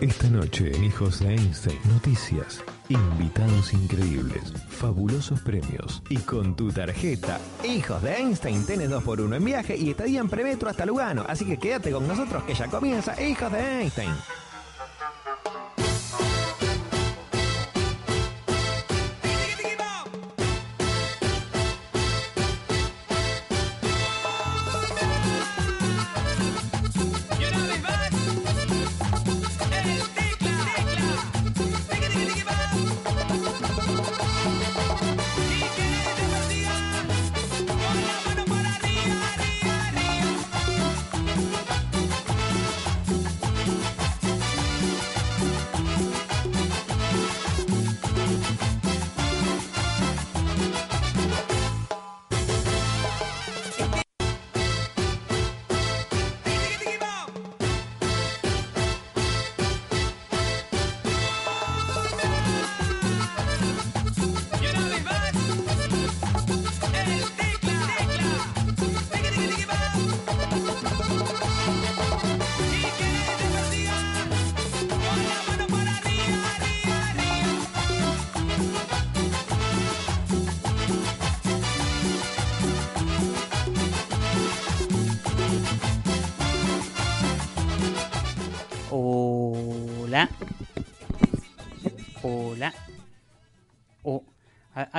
Esta noche en Hijos de Einstein, noticias, invitados increíbles, fabulosos premios y con tu tarjeta Hijos de Einstein, tenés dos por uno en viaje y estadía en premetro hasta Lugano. Así que quédate con nosotros que ya comienza Hijos de Einstein.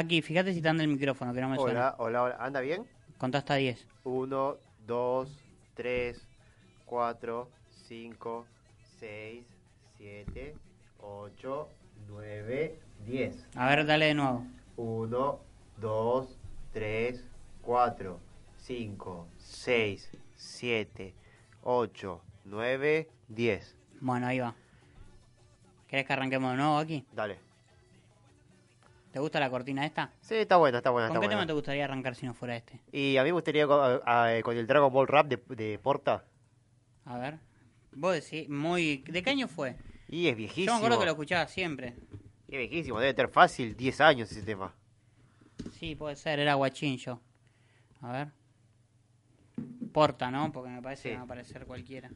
Aquí, fíjate si está en el micrófono, que no me Hola, suena. hola, hola. ¿Anda bien? Contá hasta 10. 1, 2, 3, 4, 5, 6, 7, 8, 9, 10. A ver, dale de nuevo. 1, 2, 3, 4, 5, 6, 7, 8, 9, 10. Bueno, ahí va. ¿Querés que arranquemos de nuevo aquí? Dale. ¿Te gusta la cortina esta? Sí, está buena, está buena, ¿Con está qué tema te gustaría arrancar si no fuera este? Y a mí me gustaría con, a- con el Dragon Ball Rap de, de Porta. A ver. Vos decís, muy... ¿De qué año fue? Y es Yo viejísimo. me acuerdo que lo escuchaba siempre. Es viejísimo, debe tener fácil 10 años ese tema. Sí, puede ser, era guachín yo. A ver. Porta, ¿no? Porque me parece Sí. que va a aparecer cualquiera.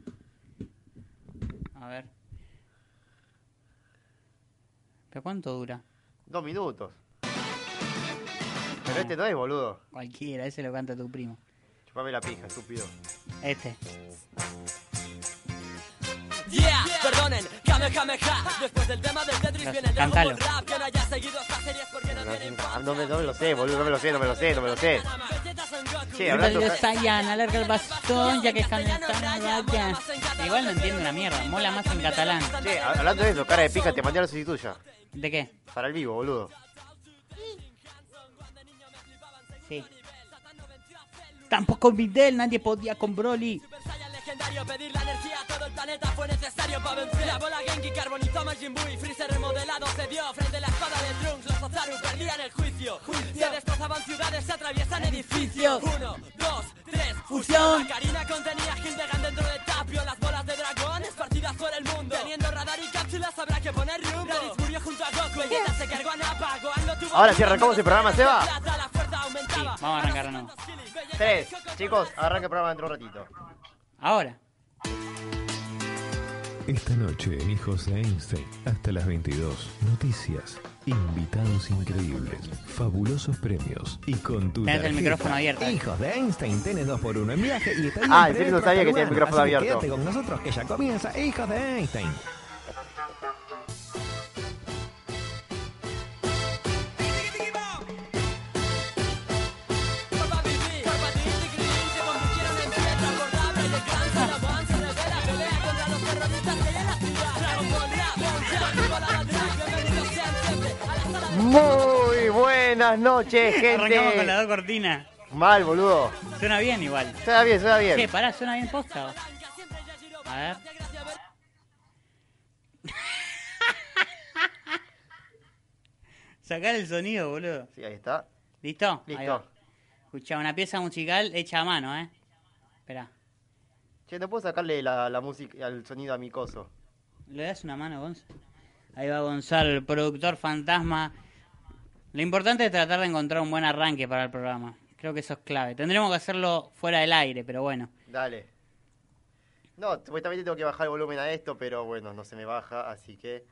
A ver. ¿Pero cuánto dura? Dos minutos. Pero este no es, boludo. Cualquiera, ese lo canta tu primo. Chupame la pija, estúpido. Este. Yeah, perdonen, Kamehameha. Después del tema del Tetris viene el Dragon Cántalo. Ball Rap. Que no haya seguido estas series porque no tienen no me, no me lo sé, boludo, no me lo sé, no me lo sé, no me lo sé. Che, hablando... de Saiyan, alarga el bastón, ya que Hamlet vaya. Igual no entiendo una mierda, mola más en catalán. Che, hablando de eso, cara de pija, te mandé a la solicitud ya. ¿De qué? Para el vivo, boludo. Sí. Tampoco Videl, nadie podía con Broly. Legendario, pedir la energía a todo el planeta fue necesario para vencer. La bola Genki carbonizó Majin Buu y Freezer remodelado se dio frente a la espada de Trunks. Los Ozaru perdían el juicio. Se destrozaban ciudades, se atraviesan edificios. Uno, dos, tres, fusión. Karina contenía Hildegan dentro de Tapio. Las bolas de dragón esparcidas por el mundo. Teniendo radar y cápsulas habrá que poner rumbo. Raditz murió junto a Goku. Vegeta se cargó a Nappa. Gohan lo tuvo. Ahora sí arrancamos el programa, Seba. La Sí, vamos a arrancar nuevo. Tres, chicos, arranca el programa dentro de un ratito. Ahora. Esta noche en Hijos de Einstein, hasta las 22, noticias, invitados increíbles, fabulosos premios y con tu Tenés el micrófono abierto. Hijos de Einstein, tenés dos por uno en viaje y Ah, en serio no sabía que tenía el micrófono abierto. Quédate con nosotros que ya comienza Hijos de Einstein. Buenas noches, gente. Con las dos cortinas. Mal, boludo. Suena bien igual. Suena bien, suena bien. Che, pará, suena bien posta. A ver. Sacar el sonido, boludo. Sí, ahí está. ¿Listo? Listo. Escucha, una pieza musical hecha a mano, ¿eh? Esperá. Che, no puedo sacarle la, música al sonido a mi coso. ¿Le das una mano, Gonzalo? Ahí va Gonzalo, el productor fantasma lo importante es tratar de encontrar un buen arranque para el programa. Creo que eso es clave. Tendremos que hacerlo fuera del aire, pero bueno. Dale. No, supuestamente tengo que bajar el volumen a esto, pero bueno, no se me baja, así que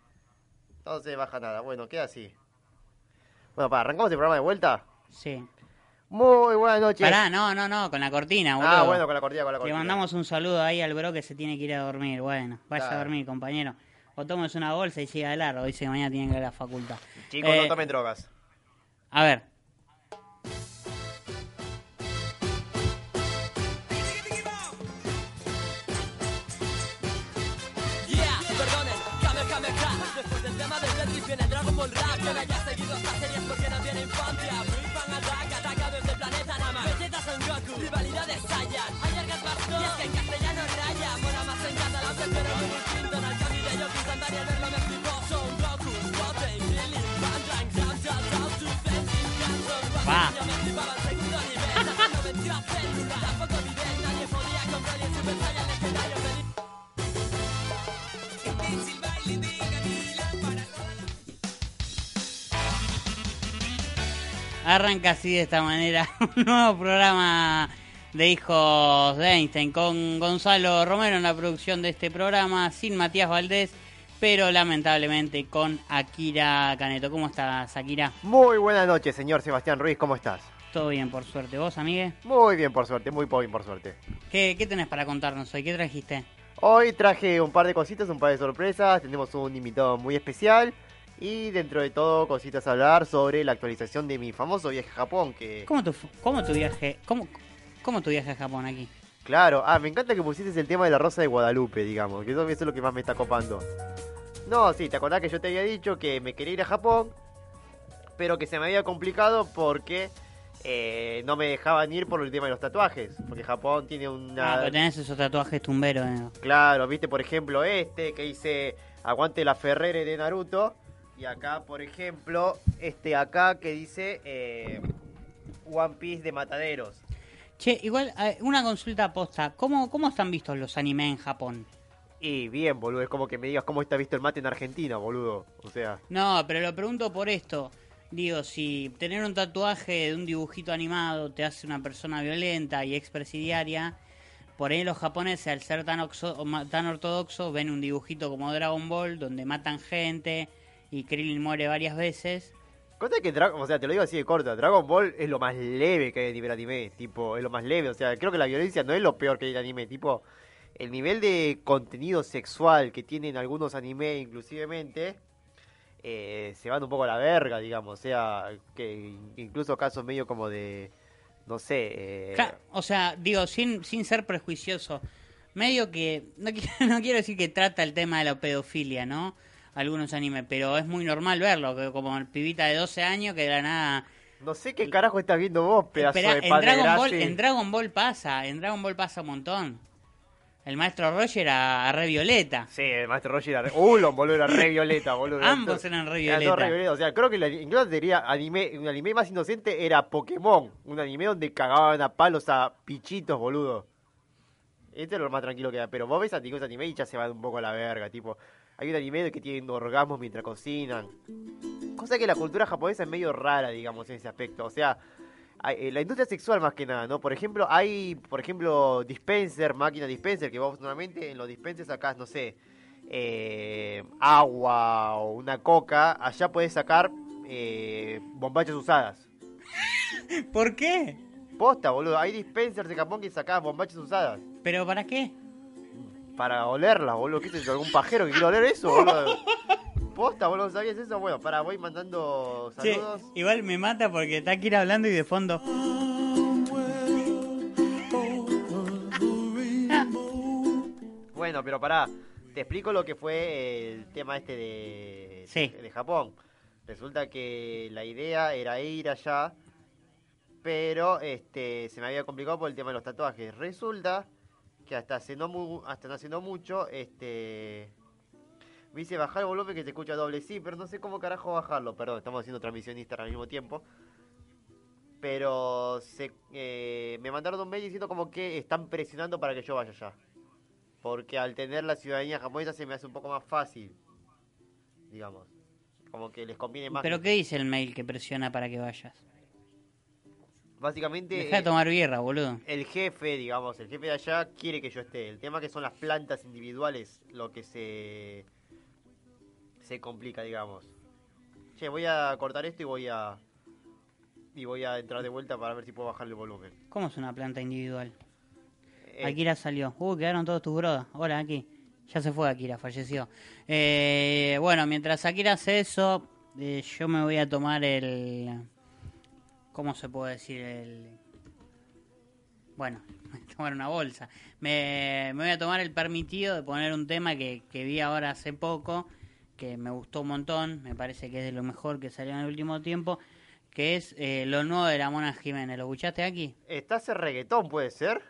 no se me baja nada. Bueno, queda así. Bueno, para, arrancamos el programa de vuelta. Sí. Muy buenas noches. Pará, no, no, no, con la cortina, boludo. ah, bueno, con la cortina, con la Le cortina. mandamos un saludo ahí al bro que se tiene que ir a dormir. Bueno, vaya a dormir, compañero. O tomes una bolsa y siga de largo. Dice que mañana tiene que ir a la facultad. Chicos, Eh, no tomen drogas. A ver. Después del tema de Tetris viene Dragon Ball Rap Que no haya seguido estas series porque no tiene infancia Big Bang Attack, ataca desde el planeta Nama Vegeta Son Goku, rivalidad de Saiyan Ayer Gat Bastón, y es que en castellano raya Mola más en catalán, pero muy Arranca así de esta manera un nuevo programa de Hijos de Einstein con Gonzalo Romero en la producción de este programa, sin Matías Valdés, pero lamentablemente con Akira Caneto. ¿Cómo estás, Akira? Muy buenas noches, señor Sebastián Ruiz, ¿cómo estás? Todo bien, por suerte. ¿Vos, amigue? Muy bien, por suerte, muy bien, por suerte. ¿Qué, qué tenés para contarnos hoy? ¿Qué trajiste? Hoy traje un par de cositas, un par de sorpresas, tenemos un invitado muy especial y dentro de todo cositas a hablar sobre la actualización de mi famoso viaje a Japón, que... ¿Cómo tu, cómo tu viaje? ¿Cómo, ¿Cómo tu viaje a Japón aquí? Claro, ah, me encanta que pusiste el tema de la Rosa de Guadalupe, digamos, que eso es lo que más me está copando. No, sí, te acordás que yo te había dicho que me quería ir a Japón, pero que se me había complicado porque eh, no me dejaban ir por el tema de los tatuajes, porque Japón tiene una... Ah, pero tenés esos tatuajes tumberos. eh. Claro, viste, por ejemplo, este que dice Aguante la Ferrere de Naruto. Y acá, por ejemplo, este acá que dice eh, One Piece de Mataderos. Che, igual, eh, una consulta posta. ¿Cómo, ¿Cómo están vistos los animes en Japón? Y bien, boludo, es como que me digas cómo está visto el mate en Argentina, boludo. O sea, No, pero lo pregunto por esto. Digo, si tener un tatuaje de un dibujito animado te hace una persona violenta y expresidiaria, por ahí los japoneses, al ser tan, oxo- tan ortodoxos, ven un dibujito como Dragon Ball, donde matan gente y Krillin muere varias veces. Cosa que o sea, te lo digo así de corta, Dragon Ball es lo más leve que hay a nivel anime, tipo, es lo más leve, o sea, creo que la violencia no es lo peor que hay en anime, tipo, el nivel de contenido sexual que tienen algunos anime inclusivemente eh, se van un poco a la verga, digamos, o sea, que incluso casos medio como de, no sé, eh, o sea, digo, sin, sin ser prejuicioso, medio que, no no quiero decir que trata el tema de la pedofilia, ¿no? Algunos animes, pero es muy normal verlo, que como el pibita de 12 años que de la nada... no sé qué carajo estás viendo vos, pedazo Esperá, de en, Dragon Ball, grase. en Dragon Ball pasa, en Dragon Ball pasa un montón. El maestro Roger a, a re violeta. Sí, el maestro Roger era re... Ulon, boludo, era re violeta, boludo. Ambos eran re Eran violeta. re violeta. O sea, creo que la, incluso diría anime, un anime más inocente era Pokémon. Un anime donde cagaban a palos a pichitos, boludo. Este es lo más tranquilo que da. Pero vos ves antiguos anime y ya se van un poco a la verga. Tipo, hay un anime que tienen orgasmos mientras cocinan. Cosa que la cultura japonesa es medio rara, digamos, en ese aspecto. O sea, eh, la industria sexual más que nada, ¿no? Por ejemplo, hay, por ejemplo, dispenser, máquina dispenser, que vos normalmente en los dispensers sacás, no sé, eh, agua o una coca. Allá podés sacar eh, bombachas usadas. ¿Por qué? Posta, boludo. Hay dispensers de Japón que sacás bombachas usadas. ¿Pero para qué? Para olerlas, boludo. ¿Qué es eso? ¿Algún pajero que quiere oler eso, boludo? Posta, boludo. ¿Sabías eso? Bueno, para, voy mandando saludos. igual me mata porque está aquí hablando y de fondo... Bueno, pero pará, te explico lo que fue el tema este de, Sí. de Japón. Resulta que la idea era ir allá, pero este se me había complicado por el tema de los tatuajes. Resulta que hasta hace no, mu- hasta no hace no mucho, este Me dice bajar el volumen que se escucha doble. Sí, pero no sé cómo carajo bajarlo. Perdón, estamos haciendo transmisión Instagram al mismo tiempo. Pero se, eh, me mandaron un mail diciendo como que están presionando para que yo vaya allá. Porque al tener la ciudadanía japonesa se me hace un poco más fácil. Digamos. Como que les conviene más. ¿Pero qué dice el mail que presiona para que vayas? Básicamente. Deja de tomar birra, boludo. el jefe, digamos, el jefe de allá quiere que yo esté. El tema que son las plantas individuales lo que se se complica, digamos. Che, voy a cortar esto y voy a y voy a entrar de vuelta para ver si puedo bajar el volumen. ¿Cómo es una planta individual? Eh, Akira salió. Uh, quedaron todos tus brodas. Hola, aquí. Ya se fue Akira, falleció. Eh, bueno, mientras Akira hace eso, eh, yo me voy a tomar el... ¿Cómo se puede decir? El... Bueno, tomar una bolsa. Me, me voy a tomar el permitido de poner un tema que, que vi ahora hace poco, que me gustó un montón, me parece que es de lo mejor que salió en el último tiempo, que es eh, lo nuevo de la Mona Jiménez. ¿Lo escuchaste aquí? ¿Está ese reggaetón, puede ser?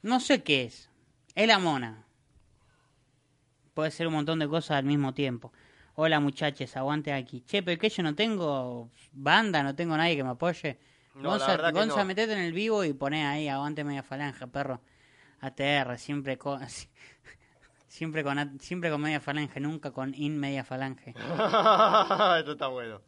No sé qué es. Es la mona. Puede ser un montón de cosas al mismo tiempo. Hola muchachos, aguante aquí. Che, pero que yo no tengo banda, no tengo nadie que me apoye. No, Gonza, no. metete en el vivo y poné ahí, aguante media falange, perro. ATR, siempre con... Siempre con, siempre con media falange, nunca con in media falange. Esto está bueno.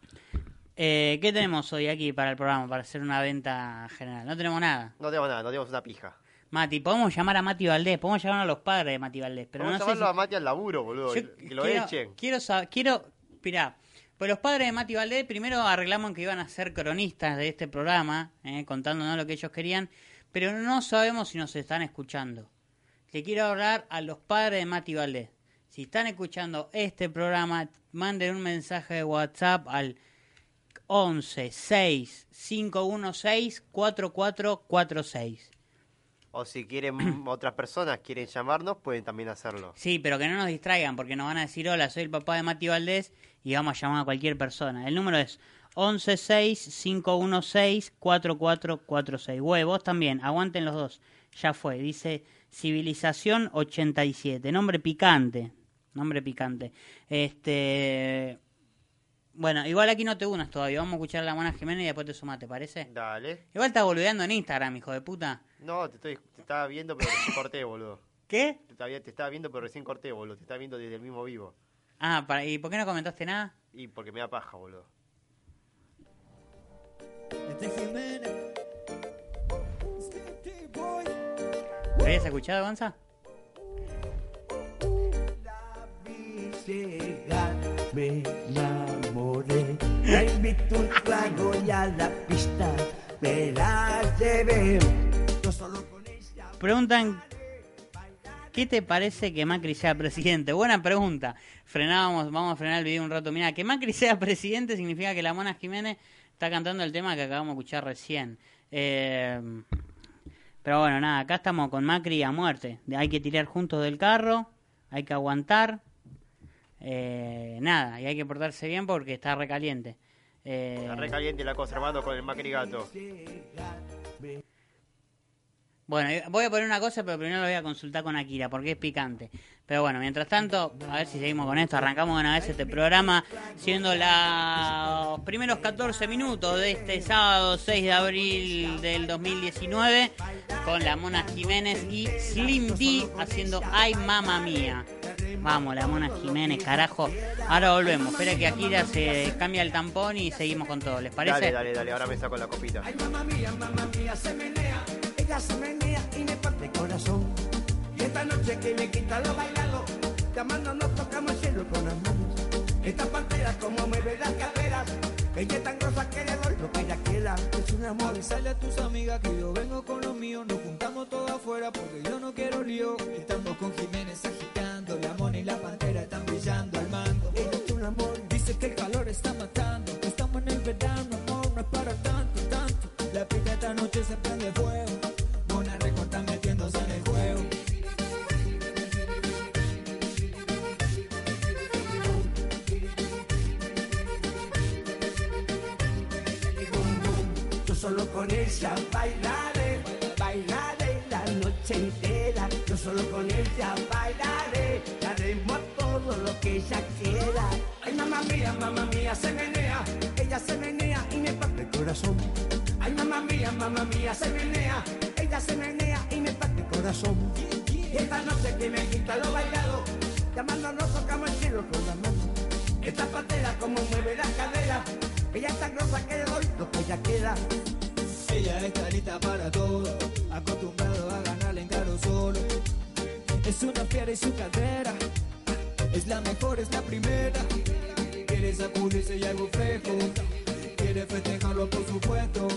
Eh, ¿Qué tenemos hoy aquí para el programa, para hacer una venta general? No tenemos nada. No tenemos nada, no tenemos una pija. Mati, podemos llamar a Mati Valdés, podemos llamar a los padres de Mati Valdés, pero no sé si... a Mati al laburo, boludo. Yo que lo quiero, echen. Quiero saber, quiero, mirá, pues los padres de Mati Valdés primero arreglamos que iban a ser cronistas de este programa, eh, contándonos lo que ellos querían, pero no sabemos si nos están escuchando. Le quiero hablar a los padres de Mati Valdés. Si están escuchando este programa, manden un mensaje de WhatsApp al 11 6 516 4446. O si quieren otras personas, quieren llamarnos, pueden también hacerlo. Sí, pero que no nos distraigan porque nos van a decir, hola, soy el papá de Mati Valdés y vamos a llamar a cualquier persona. El número es 116-516-4446. Güey, vos también, aguanten los dos. Ya fue, dice Civilización 87. Nombre picante. Nombre picante. Este... Bueno, igual aquí no te unas todavía. Vamos a escuchar a la Mona Jiménez y después te sumás, ¿te parece? Dale. Igual estás boludeando en Instagram, hijo de puta. No, te, estoy, te estaba viendo, pero recién corté, boludo. ¿Qué? Te estaba, te estaba viendo, pero recién corté, boludo. Te estaba viendo desde el mismo vivo. Ah, para- ¿y por qué no comentaste nada? Y porque me da paja, boludo. ¿Lo habías escuchado, Gonza? llegar me. La invito un trago y a la pista me la llevé. Yo solo con ella Preguntan, ¿qué te parece que Macri sea presidente? Buena pregunta. Frenábamos, vamos a frenar el video un rato. Mira, que Macri sea presidente significa que la Mona Jiménez está cantando el tema que acabamos de escuchar recién. Eh, pero bueno, nada, acá estamos con Macri a muerte. Hay que tirar juntos del carro, hay que aguantar. Eh, nada, y hay que portarse bien porque está recaliente. Eh, Está re caliente la cosa, hermano, con el Macri gato. Bueno, y voy a poner una cosa, pero primero lo voy a consultar con Akira, porque es picante. Pero bueno, mientras tanto, a ver si seguimos con esto. Arrancamos de una vez este programa, siendo los primeros 14 minutos de este sábado 6 de abril del 2019, con la Mona Jiménez y Slim D haciendo Ay Mamma Mía. Vamos, la Mona Jiménez, carajo. Ahora volvemos. Espera que Akira se cambia el tampón y seguimos con todo. ¿Les parece? Dale, dale, dale. Ahora me saco la copita. mamá mía, mamá mía, se menea, ella se menea y me parte el corazón. Y esta noche que me quita lo bailado, llamando nos tocamos el cielo con las manos. Esta pantera como mueve las caderas, ella es tan grosa que le doy lo que ella quiera, es un amor. Avisale a tus amigas que yo vengo con los míos, nos juntamos todos afuera porque yo no quiero lío. Estamos con Jiménez agitando, la mona y la pantera están brillando al mango. Ella es un amor, Dice que el calor está matando, ella bailaré, eh, bailaré la noche entera. Yo solo con ella bailaré, eh, daremos todo lo que ella quiera. Ay, mamá mía, mamá mía, se menea, ella se menea y me parte el corazón. Ay, mamá mía, mamá mía, se menea, ella se menea y me parte el corazón. Y esta noche que me quita lo bailado, llamando a llamándonos tocamos el cielo con la mano. Esta patera como mueve la cadera, ella es tan grosa que hoy lo que ella queda. Ella está lista para todo, acostumbrado a ganarle en caro solo. Es una fiera y su cadera, es la mejor, es la primera. Quiere sacudirse y algo fresco, quiere festejarlo por supuesto.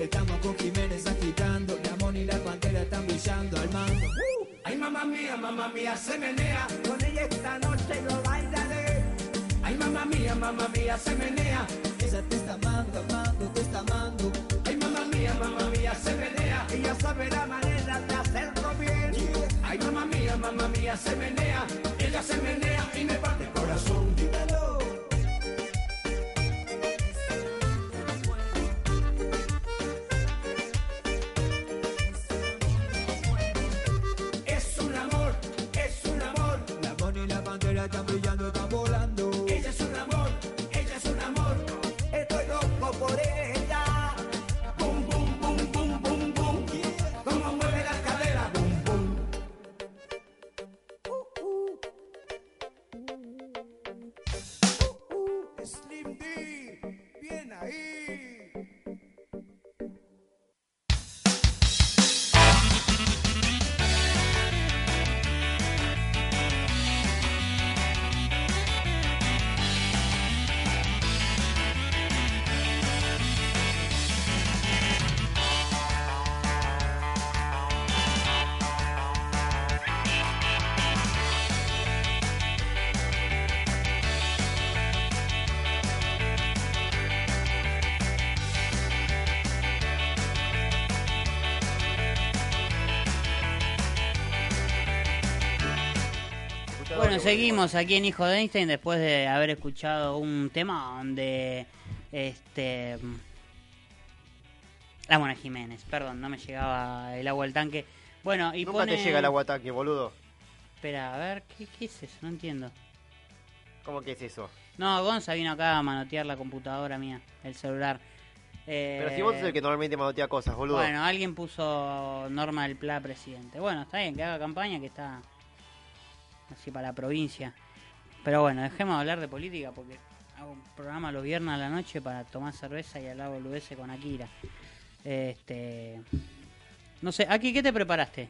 Estamos con Jiménez agitando, Ramón y la pantera están brillando al mando. Ay mamá mía, mamá mía se menea, con ella esta noche lo bailaré. Ay mamá mía, mamá mía se menea, Ella te está amando, amando, te está amando. Ay mamá mía se menea, ella sabe la manera de hacerlo bien. Ay mamá mía, mamá mía se menea, ella se menea y me parte el corazón. Dímelo. Es un amor, es un amor, Ramón y la pantera están seguimos aquí en Hijo de Einstein después de haber escuchado un tema donde este la Mona Jiménez, perdón, no me llegaba el agua al tanque. Bueno, y Nunca pone te llega el agua tanque, boludo. Espera, a ver, ¿qué, qué es eso? No entiendo. ¿Cómo que es eso? No, Gonza vino acá a manotear la computadora mía, el celular. Eh, Pero si vos sos el que normalmente manotea cosas, boludo. Bueno, alguien puso Norma del Pla presidente. Bueno, está bien, que haga campaña, que está así para la provincia. Pero bueno, dejemos de hablar de política porque hago un programa los viernes a la noche para tomar cerveza y hablar boludeces con Akira. Este. No sé, Aki, ¿qué te preparaste?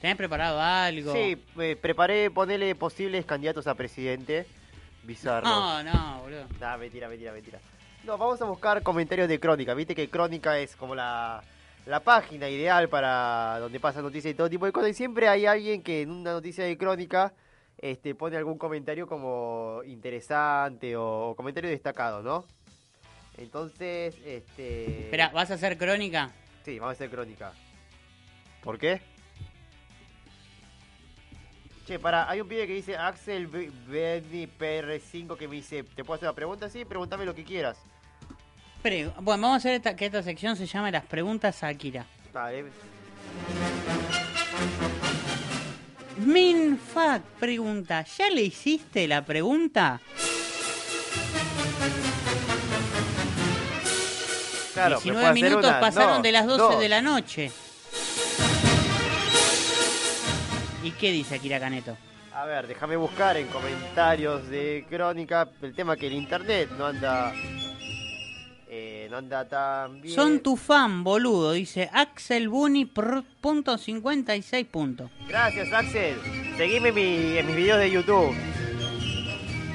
¿Tenés preparado algo? Sí, eh, preparé ponerle posibles candidatos a presidente. Bizarro. No, no, boludo. Nah, mentira, mentira, mentira. No, vamos a buscar comentarios de Crónica. Viste que Crónica es como la, la página ideal para donde pasan noticias y todo tipo de cosas. Y siempre hay alguien que en una noticia de Crónica este, pone algún comentario como interesante o, comentario destacado, ¿no? Entonces, este... Espera, ¿vas a hacer crónica? Sí, vamos a hacer Crónica. ¿Por qué? Che, para, hay un pibe que dice Axel Benny PR5 que me dice, ¿te puedo hacer una pregunta? Sí, pregúntame lo que quieras. Pre- bueno, vamos a hacer esta, que esta sección se llame las preguntas a Akira. Vale. Minfac pregunta, ¿ya le hiciste la pregunta? Claro, me 19 puedo hacer minutos una. pasaron No, de las 12 no. de la noche. ¿Y qué dice Akira Caneto? A ver, déjame buscar en comentarios de Crónica el tema que el internet no anda... no anda tan bien. Son tu fan, boludo, dice Axel pr- punto 56 puntos. Gracias, Axel. Seguime en, mi- en mis videos de YouTube.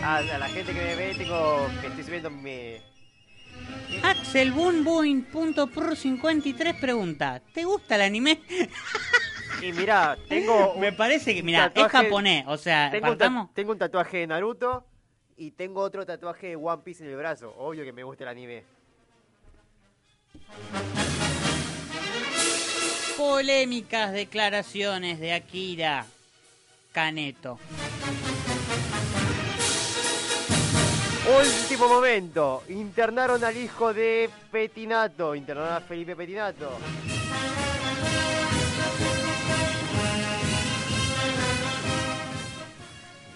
A, a la gente que me ve, tengo que estoy subiendo mi... Axel Boon Boing punto pr 53 pregunta, ¿te gusta el anime? Y mirá, tengo... Me parece que, mira, es japonés, o sea, un, tengo un tatuaje de Naruto y tengo otro tatuaje de One Piece en el brazo. Obvio que me gusta el anime. Polémicas declaraciones de Akira Caneto. Último momento. Internaron al hijo de Petinato. Internaron a Felipe Petinato.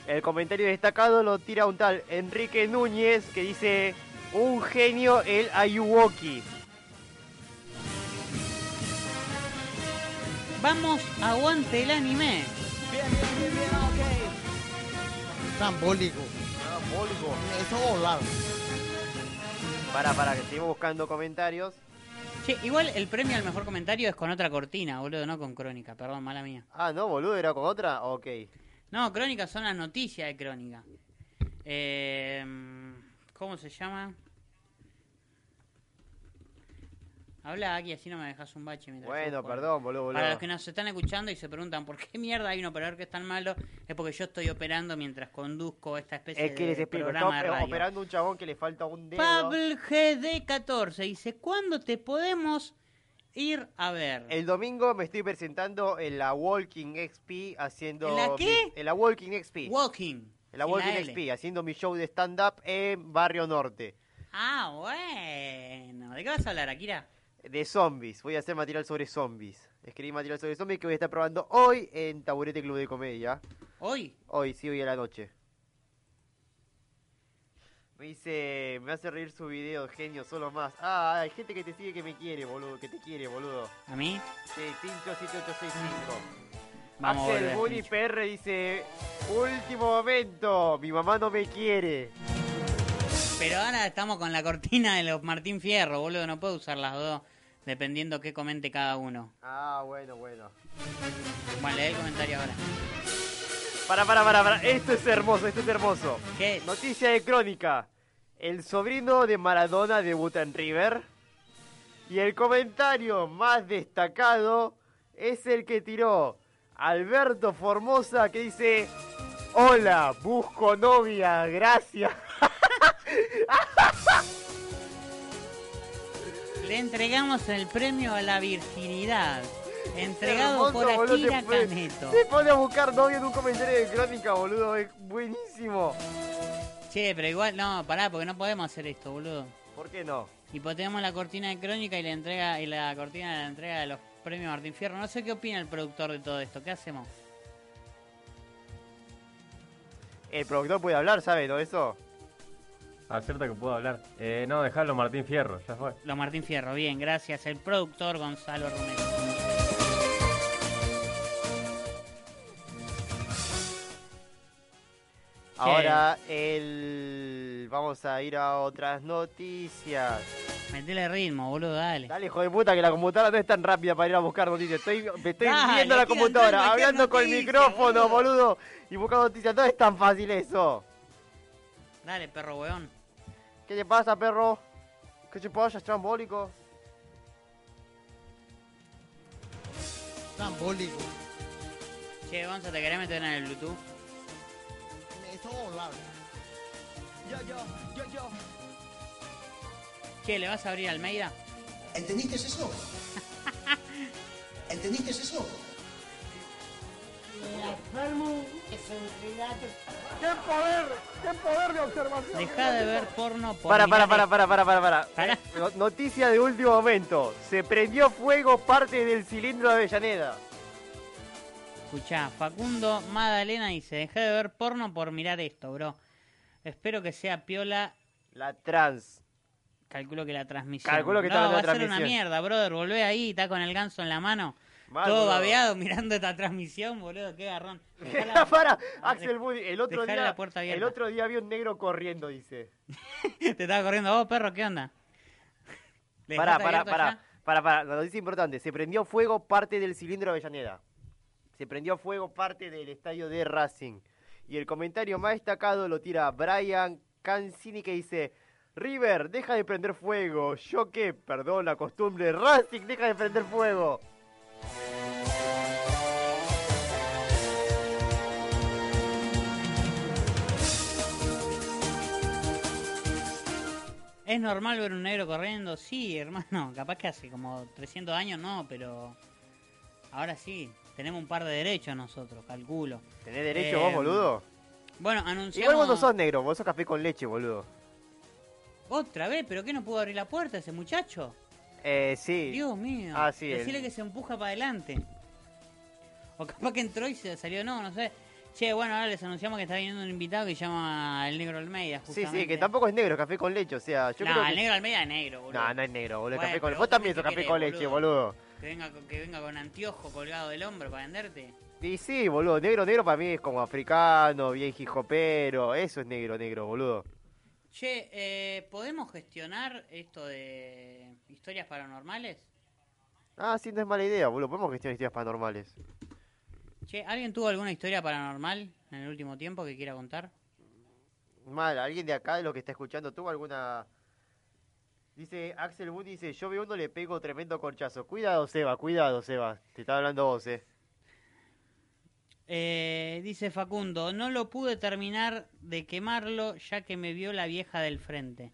El comentario destacado lo tira un tal Enrique Núñez que dice un genio el Ayuwoki. Vamos, aguante el anime. Bien, bien, bien, bien, ok. Trambólico. Trambólico. Eso volar. Para, para, que seguimos buscando comentarios. Che, igual el premio al mejor comentario es con otra cortina, boludo, no con crónica, perdón, mala mía. Ah, no, boludo, era con otra. Ok. No, crónica son las noticias de crónica. Eh, ¿Cómo se llama? Habla aquí, así no me dejas un bache. mientras Bueno, perdón, boludo, boludo. Para los que nos están escuchando y se preguntan por qué mierda hay un operador que es tan malo, es porque yo estoy operando mientras conduzco esta especie Es que les de explico, programa de radio. operando un chabón que le falta un dedo. Pablo GD14 dice, ¿cuándo te podemos ir a ver? El domingo me estoy presentando en la Walking XP haciendo... ¿En la qué? mi- en la Walking XP. Walking. en la Walking la. XP, haciendo mi show de stand-up en Barrio Norte. Ah, bueno. ¿De qué vas a hablar, Akira? De zombies. Voy a hacer material sobre zombies. Escribí material sobre zombies que voy a estar probando hoy en Taburete Club de Comedia. ¿Hoy? Hoy, sí, hoy a la noche. Me dice, me hace reír su video, genio, solo más. Ah, hay gente que te sigue que me quiere, boludo, que te quiere, boludo. ¿A mí? Sí, Tincho 7865. Vamos a Axel Tincho. PR dice, último momento, mi mamá no me quiere. Pero ahora estamos con la cortina de los Martín Fierro, boludo. No puedo usar las dos, dependiendo qué comente cada uno. Ah, bueno, bueno. Bueno, lee el comentario ahora. Para, para, para, para. Esto es hermoso, esto es hermoso. ¿Qué? Noticia de crónica. El sobrino de Maradona debuta en River. Y el comentario más destacado es el que tiró Alberto Formosa que dice, hola, busco novia, gracias. Le entregamos el premio a la virginidad. Entregado Hermoso, por Akira Caneto. Se pone a buscar novia en un comentario de crónica, boludo. Es buenísimo. Che, pero igual, no, pará, porque no podemos hacer esto, boludo. ¿Por qué no? Y tenemos la cortina de crónica y la entrega y la cortina de la entrega de los premios Martín Fierro. No sé qué opina el productor de todo esto. ¿Qué hacemos? El productor puede hablar, ¿sabe? ¿No eso? Acerta que puedo hablar. Eh, no, dejarlo Martín Fierro, ya fue. Los Martín Fierro, bien, gracias. El productor Gonzalo Romero. Ahora el... vamos a ir a otras noticias. Metele ritmo, boludo, dale. Dale, hijo de puta, que la computadora no es tan rápida para ir a buscar noticias. Estoy, me estoy Dale, viendo la computadora, hablando con el micrófono, boludo. boludo, y buscando noticias. No es tan fácil eso. Dale, perro weón. ¿Qué te pasa, perro? ¿Qué te pasa, trambólico? Trambólico. Che, Gonza, ¿te querés meter en el Bluetooth? Eso volar. Yo, yo, yo, yo. Che, ¿le vas a abrir a Almeida? ¿Entendiste eso? ¿Entendiste eso? ¡Qué poder! ¡Qué poder de observación! Deja de ver porno por Para, para, para, para, para, para, para. Eh, no- Noticia de último momento. Se prendió fuego parte del cilindro de Avellaneda. Escuchá, Facundo Madalena dice, dejé de ver porno por mirar esto, bro. Espero que sea piola. La trans. Calculo que la transmisión. Calculo que no, está va la a ser una mierda, brother. Volvé ahí, está con el ganso en la mano. Mal, todo babeado mirando esta transmisión, boludo. Qué garrón. Para, Axel Bunny. El otro dejale día, la el otro día vi un negro corriendo, dice. Te estaba corriendo vos, perro, ¿qué onda? ¿Le Para, dejaste para, abierto para, ya? para, para. La noticia importante. Se prendió fuego parte del cilindro de Avellaneda. Se prendió fuego parte del estadio de Racing. Y el comentario más destacado lo tira Brian Cancini que dice... River, deja de prender fuego. Yo qué, perdón la costumbre. Racing, deja de prender fuego. ¿Es normal ver un negro corriendo? Sí, hermano. Capaz que hace como 300 años no, pero... Ahora sí. Tenemos un par de derechos nosotros, calculo. ¿Tenés derecho Eh, vos, boludo? Bueno, anunciamos... Igual vos no sos negro, vos sos café con leche, boludo. ¿Otra vez? ¿Pero qué no pudo abrir la puerta ese muchacho? Eh, sí. Dios mío. Ah, sí, Decirle el- que se empuja para adelante. O capaz que entró y se salió, no, no sé. Che, bueno, ahora les anunciamos que está viniendo un invitado que se llama el Negro Almeida, Sí, justamente. sí, que tampoco es negro, café con leche, o sea, yo no, creo el que... Negro Almeida es negro, boludo. No, no es negro, boludo, Bueno, café con Vos vos también sos café querés, con leche, boludo. boludo. Que venga, con- que venga con anteojo colgado del hombro para venderte. Y sí, boludo, negro, negro para mí es como africano, bien hijopero, eso es negro, negro, boludo. Che, eh, ¿podemos gestionar esto de historias paranormales? Ah, sí, no es mala idea, boludo, podemos gestionar historias paranormales. Che, ¿alguien tuvo alguna historia paranormal en el último tiempo que quiera contar? Mal, ¿alguien de acá de lo que está escuchando tuvo alguna... Dice Axel Wood, dice, yo veo uno le pego tremendo corchazo. Cuidado, Seba, cuidado, Seba. Te está hablando vos, eh. Eh, dice Facundo, no lo pude terminar de quemarlo ya que me vio la vieja del frente.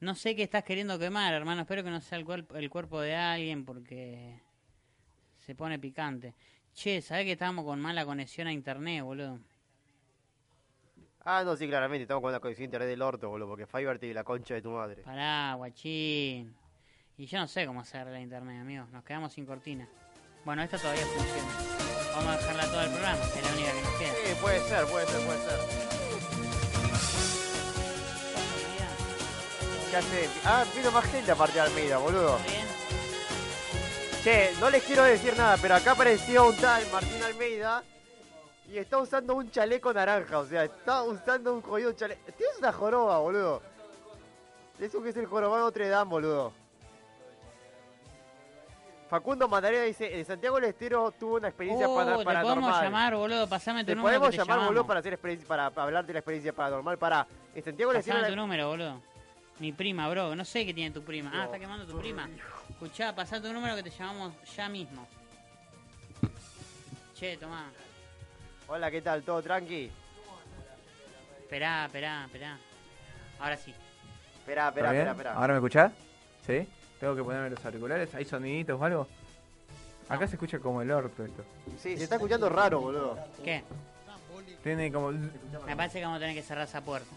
No sé qué estás queriendo quemar, hermano. Espero que no sea el, cuerpo el cuerpo de alguien porque se pone picante. Che, ¿sabés que estábamos con mala conexión a internet, boludo? Ah, no, sí, claramente, estamos con la conexión de internet del orto, boludo, porque Fiverr te la concha de tu madre. Pará, guachín. Y yo no sé cómo hacer la internet, amigos. Nos quedamos sin cortina. Bueno, esta todavía funciona. Vamos a dejarla todo el programa, es la única que nos queda. Sí, puede ser, puede ser, puede ser. ¿Qué hace? Ah, vino más gente aparte de Almeida, boludo. Che, no les quiero decir nada, pero acá apareció un tal Martín Almeida y está usando un chaleco naranja, o sea, está usando un jodido chaleco. Tienes una joroba, boludo. Eso que es el jorobado Notre Dame, boludo. Facundo Matarena dice, en Santiago del Estero tuvo una experiencia Oh, para- te paranormal. podemos llamar, boludo. Pasame tu Te número. podemos que te llamar, boludo, para, hacer experiencia, para hablar de la experiencia paranormal. Para, en Santiago del Estero... Pasame tu número, boludo. Mi prima, bro. No sé qué tiene tu prima. Ah, está quemando tu prima. Escuchá, pasá tu número que te llamamos ya mismo. Che, tomá. Hola, ¿qué tal? ¿Todo tranqui? Esperá, esperá, esperá. Ahora sí. Esperá, ¿Está esperá, esperá, esperá. ¿Ahora me escuchás? ¿Sí? ¿Tengo que ponerme los auriculares? ¿Hay soniditos o algo? Acá se escucha como el orto esto. Sí, se está escuchando raro, boludo. ¿Qué? Tiene como... Me parece que vamos a tener que cerrar esa puerta.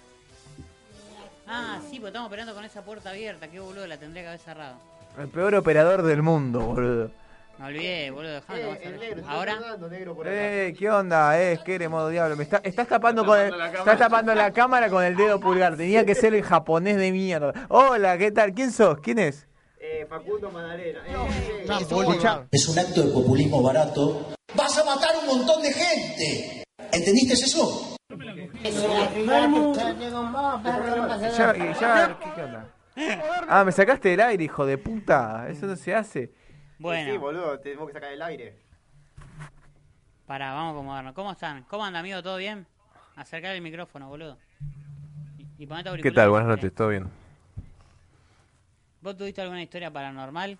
Ah, sí, porque estamos operando con esa puerta abierta. Qué boludo, la tendría que haber cerrado. El peor operador del mundo, boludo. Me olvidé, boludo. Dejame Eh, el negro, está Ahora. Negro por. Eh, ¿qué onda? Eh, que eres modo diablo. Me está, estás tapando con el, estás tapando la cámara con el dedo pulgar. Tenía que ser el japonés de mierda. Hola, ¿qué tal? ¿Quién sos? ¿Quién es? Eh, Facundo Madalena. Eh, eh, Es un acto de populismo barato. ¡Vas a matar un montón de gente! ¿Entendiste eso? ya, ya, ¿qué, onda? Ah, me sacaste del aire, hijo de puta. Eso no se hace. Bueno. Sí, boludo, tenemos que sacar el aire. Pará, vamos a acomodarnos. ¿Cómo están? ¿Cómo anda, amigo? ¿Todo bien? Acercar el micrófono, boludo. Y, y ponete ¿Qué tal? Buenas noches, ¿todo bien? ¿Vos tuviste alguna historia paranormal?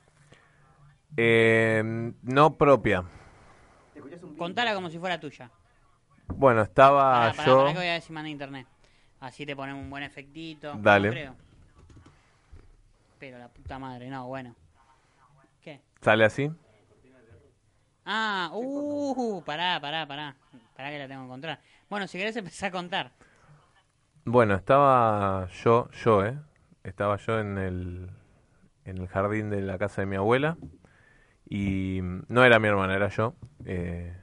Eh, no propia. Contala como si fuera tuya. Bueno, estaba Pará, pará, yo... pará que voy a decir manda internet. Así te ponemos un buen efectito. Dale. No creo. Pero la puta madre, no, bueno. ¿Qué? ¿Sale así? Ah, uh, pará, pará, pará. Pará que la tengo que encontrar. Bueno, si querés empezar a contar. Bueno, estaba yo, yo, ¿eh? Estaba yo en el, en el jardín de la casa de mi abuela. Y no era mi hermana, era yo. Eh,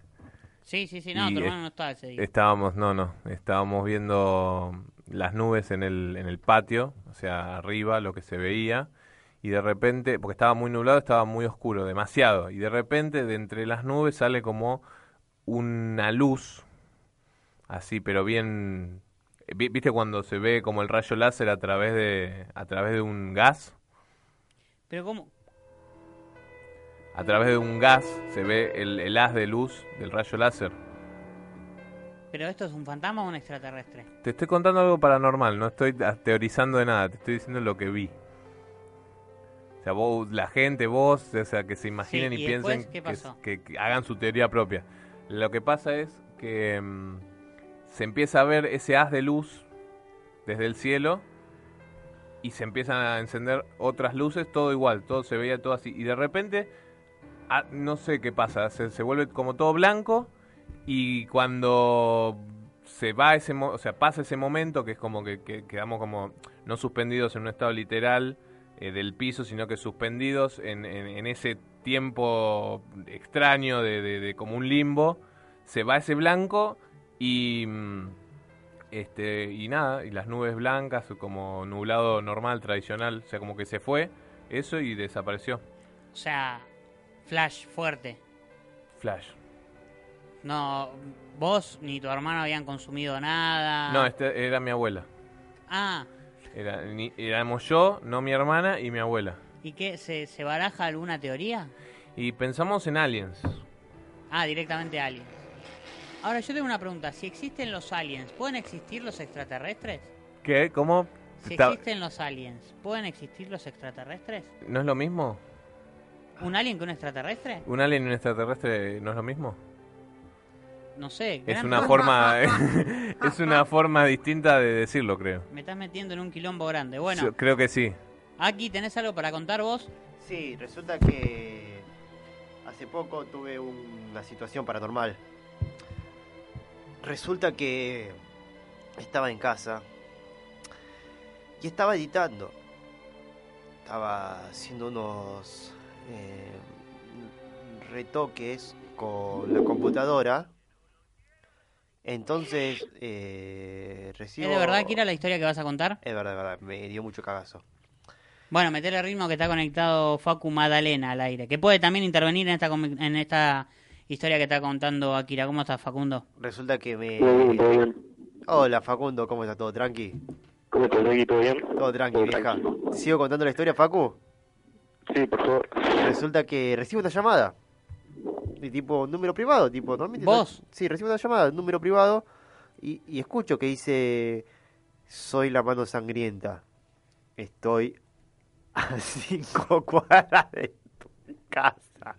Sí, sí, sí, no, tu hermano no estaba ese día. Estábamos, no, no, estábamos viendo las nubes en el, en el patio, o sea, arriba, lo que se veía, y de repente, porque estaba muy nublado, estaba muy oscuro, demasiado, y de repente de entre las nubes sale como una luz, así, pero bien, vi- ¿viste cuando se ve como el rayo láser a través de, a través de un gas? Pero cómo... A través de un gas se ve el, el haz de luz del rayo láser. ¿Pero esto es un fantasma o un extraterrestre? Te estoy contando algo paranormal, no estoy teorizando de nada, te estoy diciendo lo que vi. O sea, vos, la gente, vos, o sea, que se imaginen Sí, y, ¿y después piensen qué que, pasó? que- que hagan su teoría propia. Lo que pasa es que mm, se empieza a ver ese haz de luz desde el cielo y se empiezan a encender otras luces, todo igual, todo se veía todo así. Y de repente, ah, no sé qué pasa, se, se vuelve como todo blanco y cuando se va ese, o sea, pasa ese momento que es como que, que quedamos como no suspendidos en un estado literal eh, del piso, sino que suspendidos en, en- ese tiempo extraño de, de- de como un limbo, se va ese blanco y mm, este y nada, y las nubes blancas como nublado normal, tradicional, o sea, como que se fue eso y desapareció. O sea, Flash, fuerte. Flash. No, vos ni tu hermano habían consumido nada. No, este era mi abuela. Ah, Era, ni- éramos yo, no mi hermana y mi abuela. ¿y qué? ¿Se, ¿Se baraja alguna teoría? Y pensamos en aliens. Ah, directamente aliens. Ahora yo tengo una pregunta. Si existen los aliens, ¿pueden existir los extraterrestres? ¿Qué? ¿Cómo? Si Está- existen los aliens, ¿pueden existir los extraterrestres? ¿No es lo mismo? ¿Un alien que un extraterrestre? ¿Un alien y un extraterrestre no es lo mismo? No sé. Es gran una pregunta. forma es una forma distinta de decirlo, creo. Me estás metiendo en un quilombo grande. Bueno, Yo creo que sí. aquí tenés algo para contar vos. Sí, resulta que hace poco tuve una situación paranormal. Resulta que estaba en casa y estaba editando. Estaba haciendo unos eh, retoques con la computadora. Entonces, eh, recibo... ¿Es de verdad, Kira, la historia que vas a contar? Es verdad, es verdad, me dio mucho cagazo. Bueno, metele ritmo que está conectado Facu Madalena al aire, que puede también intervenir en esta en esta historia que está contando Akira. ¿Cómo estás, Facundo? Resulta que me... Bien, todo bien. Hola Facundo, ¿cómo está? ¿Todo tranqui? ¿Cómo estás, Ricky? ¿Todo bien? Todo tranqui, Todo vieja. tranquilo. ¿Sigo contando la historia, Facu? Sí, por favor. Resulta que recibo una llamada. De tipo número privado, tipo, normalmente... no- ¿Vos? Sí, recibo una llamada, número privado, y, y escucho que dice... Soy la mano sangrienta. Estoy a cinco cuadras de tu casa.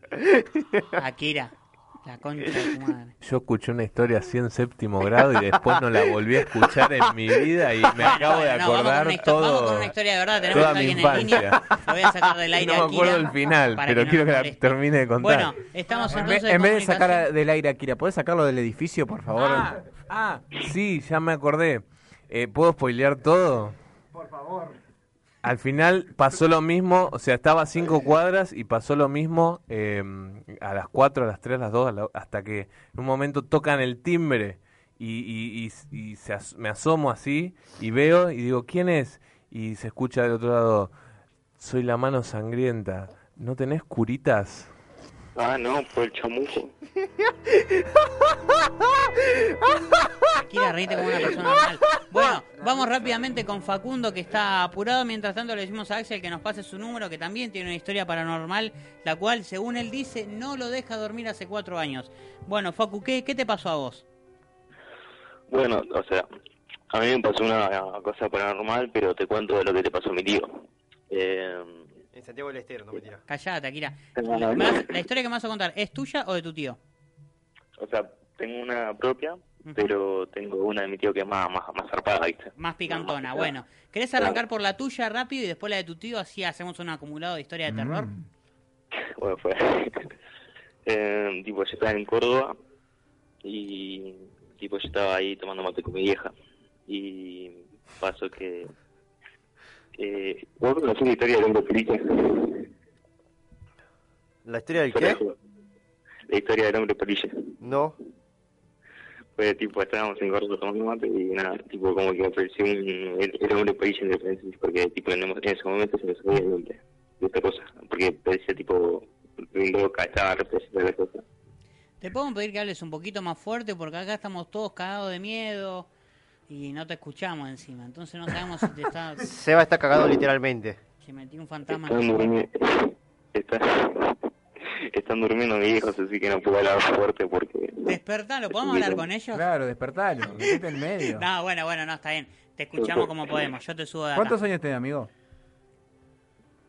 Akira, la concha de tu madre. Yo escuché una historia así en séptimo grado y después no la volví a escuchar en mi vida y me acabo de Bueno, no, acordar histo- todo. Vamos con una historia de verdad. Tenemos toda a mi alguien en línea. infancia. Lo voy a sacar del aire No a me acuerdo el final, pero no quiero que la termine de contar. Bueno, estamos En entonces vez, en vez de sacar del aire a Kira, ¿podés sacarlo del edificio, por favor? Ah, ah, sí, ya me acordé. Eh, ¿Puedo spoilear todo? Por favor. Al final pasó lo mismo, o sea, estaba a cinco cuadras y pasó lo mismo eh, a las cuatro, a las tres, a las dos, a la- hasta que en un momento tocan el timbre y, y- y- y se as- me asomo así y veo y digo, ¿quién es? Y se escucha del otro lado, soy la mano sangrienta, ¿no tenés curitas? Ah, no, por el chamuco. Akira, reíte como una persona normal. Bueno, vamos rápidamente con Facundo que está apurado. Mientras tanto le decimos a Axel que nos pase su número, que también tiene una historia paranormal, la cual, según él dice, no lo deja dormir hace cuatro años. Bueno, Facu, ¿qué, qué te pasó a vos? Bueno, o sea, a mí me pasó una cosa paranormal, pero te cuento de lo que te pasó a mi tío. Eh, En Santiago del Estero, no mentira. Callate, Akira. Me La historia que me vas a contar, ¿es tuya o de tu tío? o sea, tengo una propia, pero tengo una de mi tío que es más, más, más zarpada, ¿viste? Más picantona. Bueno, ¿querés arrancar por la tuya rápido y después la de tu tío? Así hacemos un acumulado de historia de terror. Bueno, fue. eh, tipo, yo estaba en Córdoba y, tipo, yo estaba ahí tomando mate con mi vieja. Y pasó que. Eh, ¿Vos conocés la historia del hombre feliz? ¿La historia del qué? La historia del hombre feliz. No. Fue tipo, estábamos en Córdoba tomando mate y nada, tipo, como que apareció un, el, el hombre feliz en referencia, porque, tipo, en, en ese momento se me sabía el nombre de esta cosa. Porque parecía, tipo, loca, estaba representada la cosa. Te podemos pedir que hables un poquito más fuerte porque acá estamos todos cagados de miedo y no te escuchamos encima. Entonces no sabemos si te está... Seba está cagado literalmente. Se metió un fantasma en durmiendo, está- están durmiendo mis hijos, así que no puedo hablar fuerte porque... Despertalo, ¿podemos hablar con ellos? Claro, despertalo, metete en medio. No, bueno, bueno, no, está bien. Te escuchamos como podemos. Yo te subo de acá. ¿Cuántos años tenés, amigo?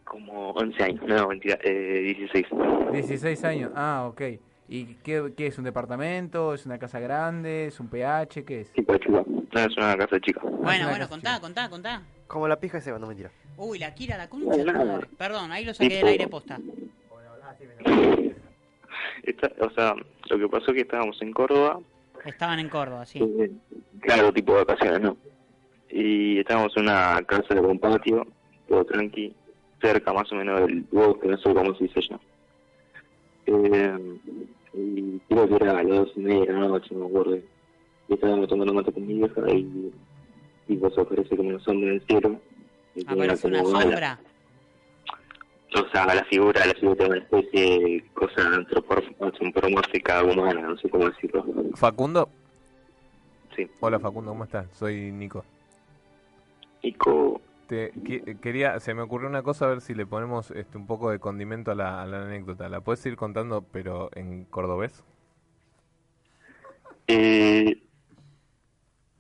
Como 11 años, no, mentira, eh, 16. 16 años. Ah, ok. ¿Y qué, qué es? ¿Un departamento? ¿Es una casa grande? ¿Es un PH? ¿Qué es? Tipo chica. No, es una casa chica. Bueno, bueno, contá, contá, contá. Como la pija de Seba, no mentira. Uy, la Kira, la concha. Perdón, ahí lo saqué del aire posta. O sea, lo que pasó es que estábamos en Córdoba, Estaban en Córdoba, sí. eh, claro, tipo de vacaciones, ¿no? Y estábamos en una casa con patio, todo tranqui, cerca más o menos del bosque, no sé cómo se dice allá. Eh, y creo que era a las dos y media de la noche, no me acuerdo. Y estábamos tomando mate con mi vieja y, y pues aparece como una sombra en el cielo. Aparece una alas. O sea, la figura, la figura de una especie de cosa antropomórfica humana, no sé cómo decirlo. Facundo. Sí. Hola Facundo, ¿cómo estás? Soy Nico. Nico. Te, quería, se me ocurrió una cosa, a ver si le ponemos este, un poco de condimento a la, a la anécdota. ¿La puedes ir contando, pero en cordobés? Eh,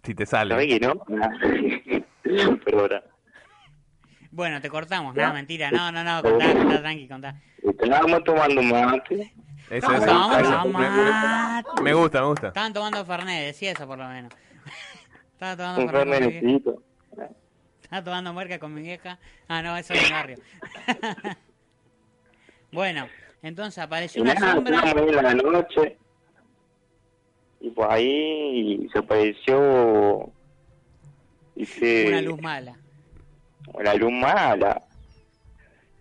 Si te sale. ¿sabés que no? Perdona. Bueno, te cortamos. No, mentira. No, no, no. Contá, contá, tranqui, contá. Estábamos tomando mate. Eso, Estamos eso, tomando eso. mate. Me gusta, me gusta. Estaban tomando Fernet, decía eso por lo menos. Estaba tomando Un Fernet. Estaba tomando muerca con mi vieja. Ah, no, eso es mi barrio. bueno, entonces Y apareció una nada, sombra. en la noche. Y pues ahí se apareció. Dice. Una luz mala. La luz mala.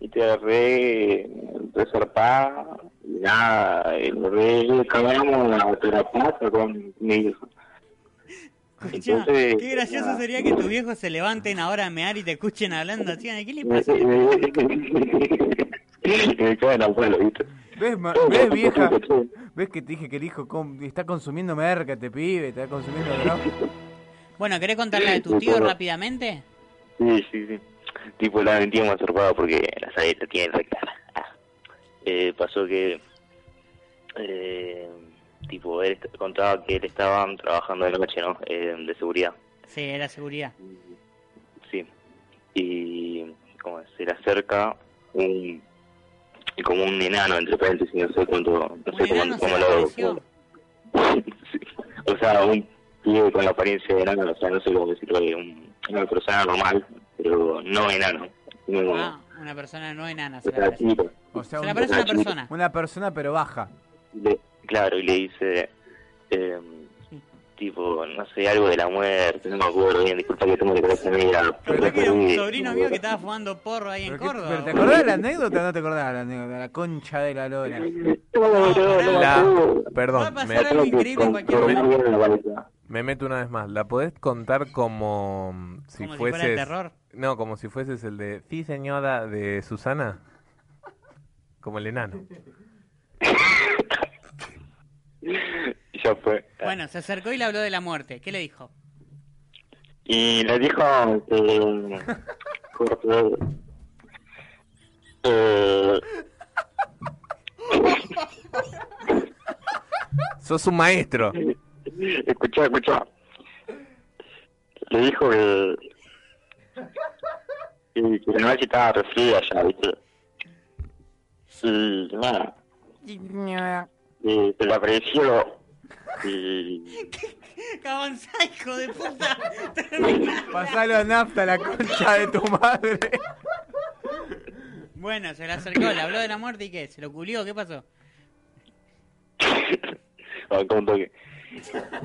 Y te re, re zarpada, y nada, y re cagamos la terapia con mi hijo. Escuchá, Entonces, qué gracioso nada. sería que tus viejos se levanten ahora a mear y te escuchen hablando así. ¿Qué le pasa? ¿Ves, ma- ¿Ves, vieja? ¿Ves que te dije que el hijo está consumiendo merca, te pibe, está consumiendo droga? Bueno, ¿querés contarle de tu tío rápidamente? Sí, sí, sí. Tipo, la mentira más zarpada porque la salida tiene re clara. Ah. Eh, pasó que, eh, tipo, él contaba que él estaba trabajando de noche, ¿no? Eh, de seguridad. Sí, era seguridad. Sí. Y como se le acerca un como un enano entre paréntesis, no sé cuánto, no sé cómo, cómo lo? Sí. O sea, un pibe con la apariencia de enano, o sea, no sé cómo decirlo, de un, una persona normal, pero no enano. No, Ah, una persona no enana. Se apareció. chico. O sea, Se un- le aparece una persona. Una persona, pero baja. Le- claro, y le dice, eh, tipo, no sé, algo de la muerte, no me acuerdo bien, disculpa que tengo la cabeza media. Pensé que era un sobrino mío que estaba fumando porro ahí en Córdoba. ¿Pero te acordás de la anécdota o no te acordás de la anécdota? La concha de la lora. La, Va perdón, a me, pasar algo increíble en cualquier momento. Me meto una vez más. ¿La podés contar como mm, si Como si fueses... fuera el terror. No, como si fueses el de... Sí, señora, de Susana. Como el enano. Y ya fue. Bueno, se acercó y le habló de la muerte. ¿Qué le dijo? Y le dijo que... corte, eh, Sos un maestro. escuchá, escuchá. Le dijo que... Y que la noche estaba re fría ya, ¿viste? Y nada, y se le apareció y... Avanzá, hijo de puta. Pasalo a nafta, la concha de tu madre. Bueno, se le acercó, le habló de la muerte y qué, se lo culió, ¿qué pasó? Bancó un toque.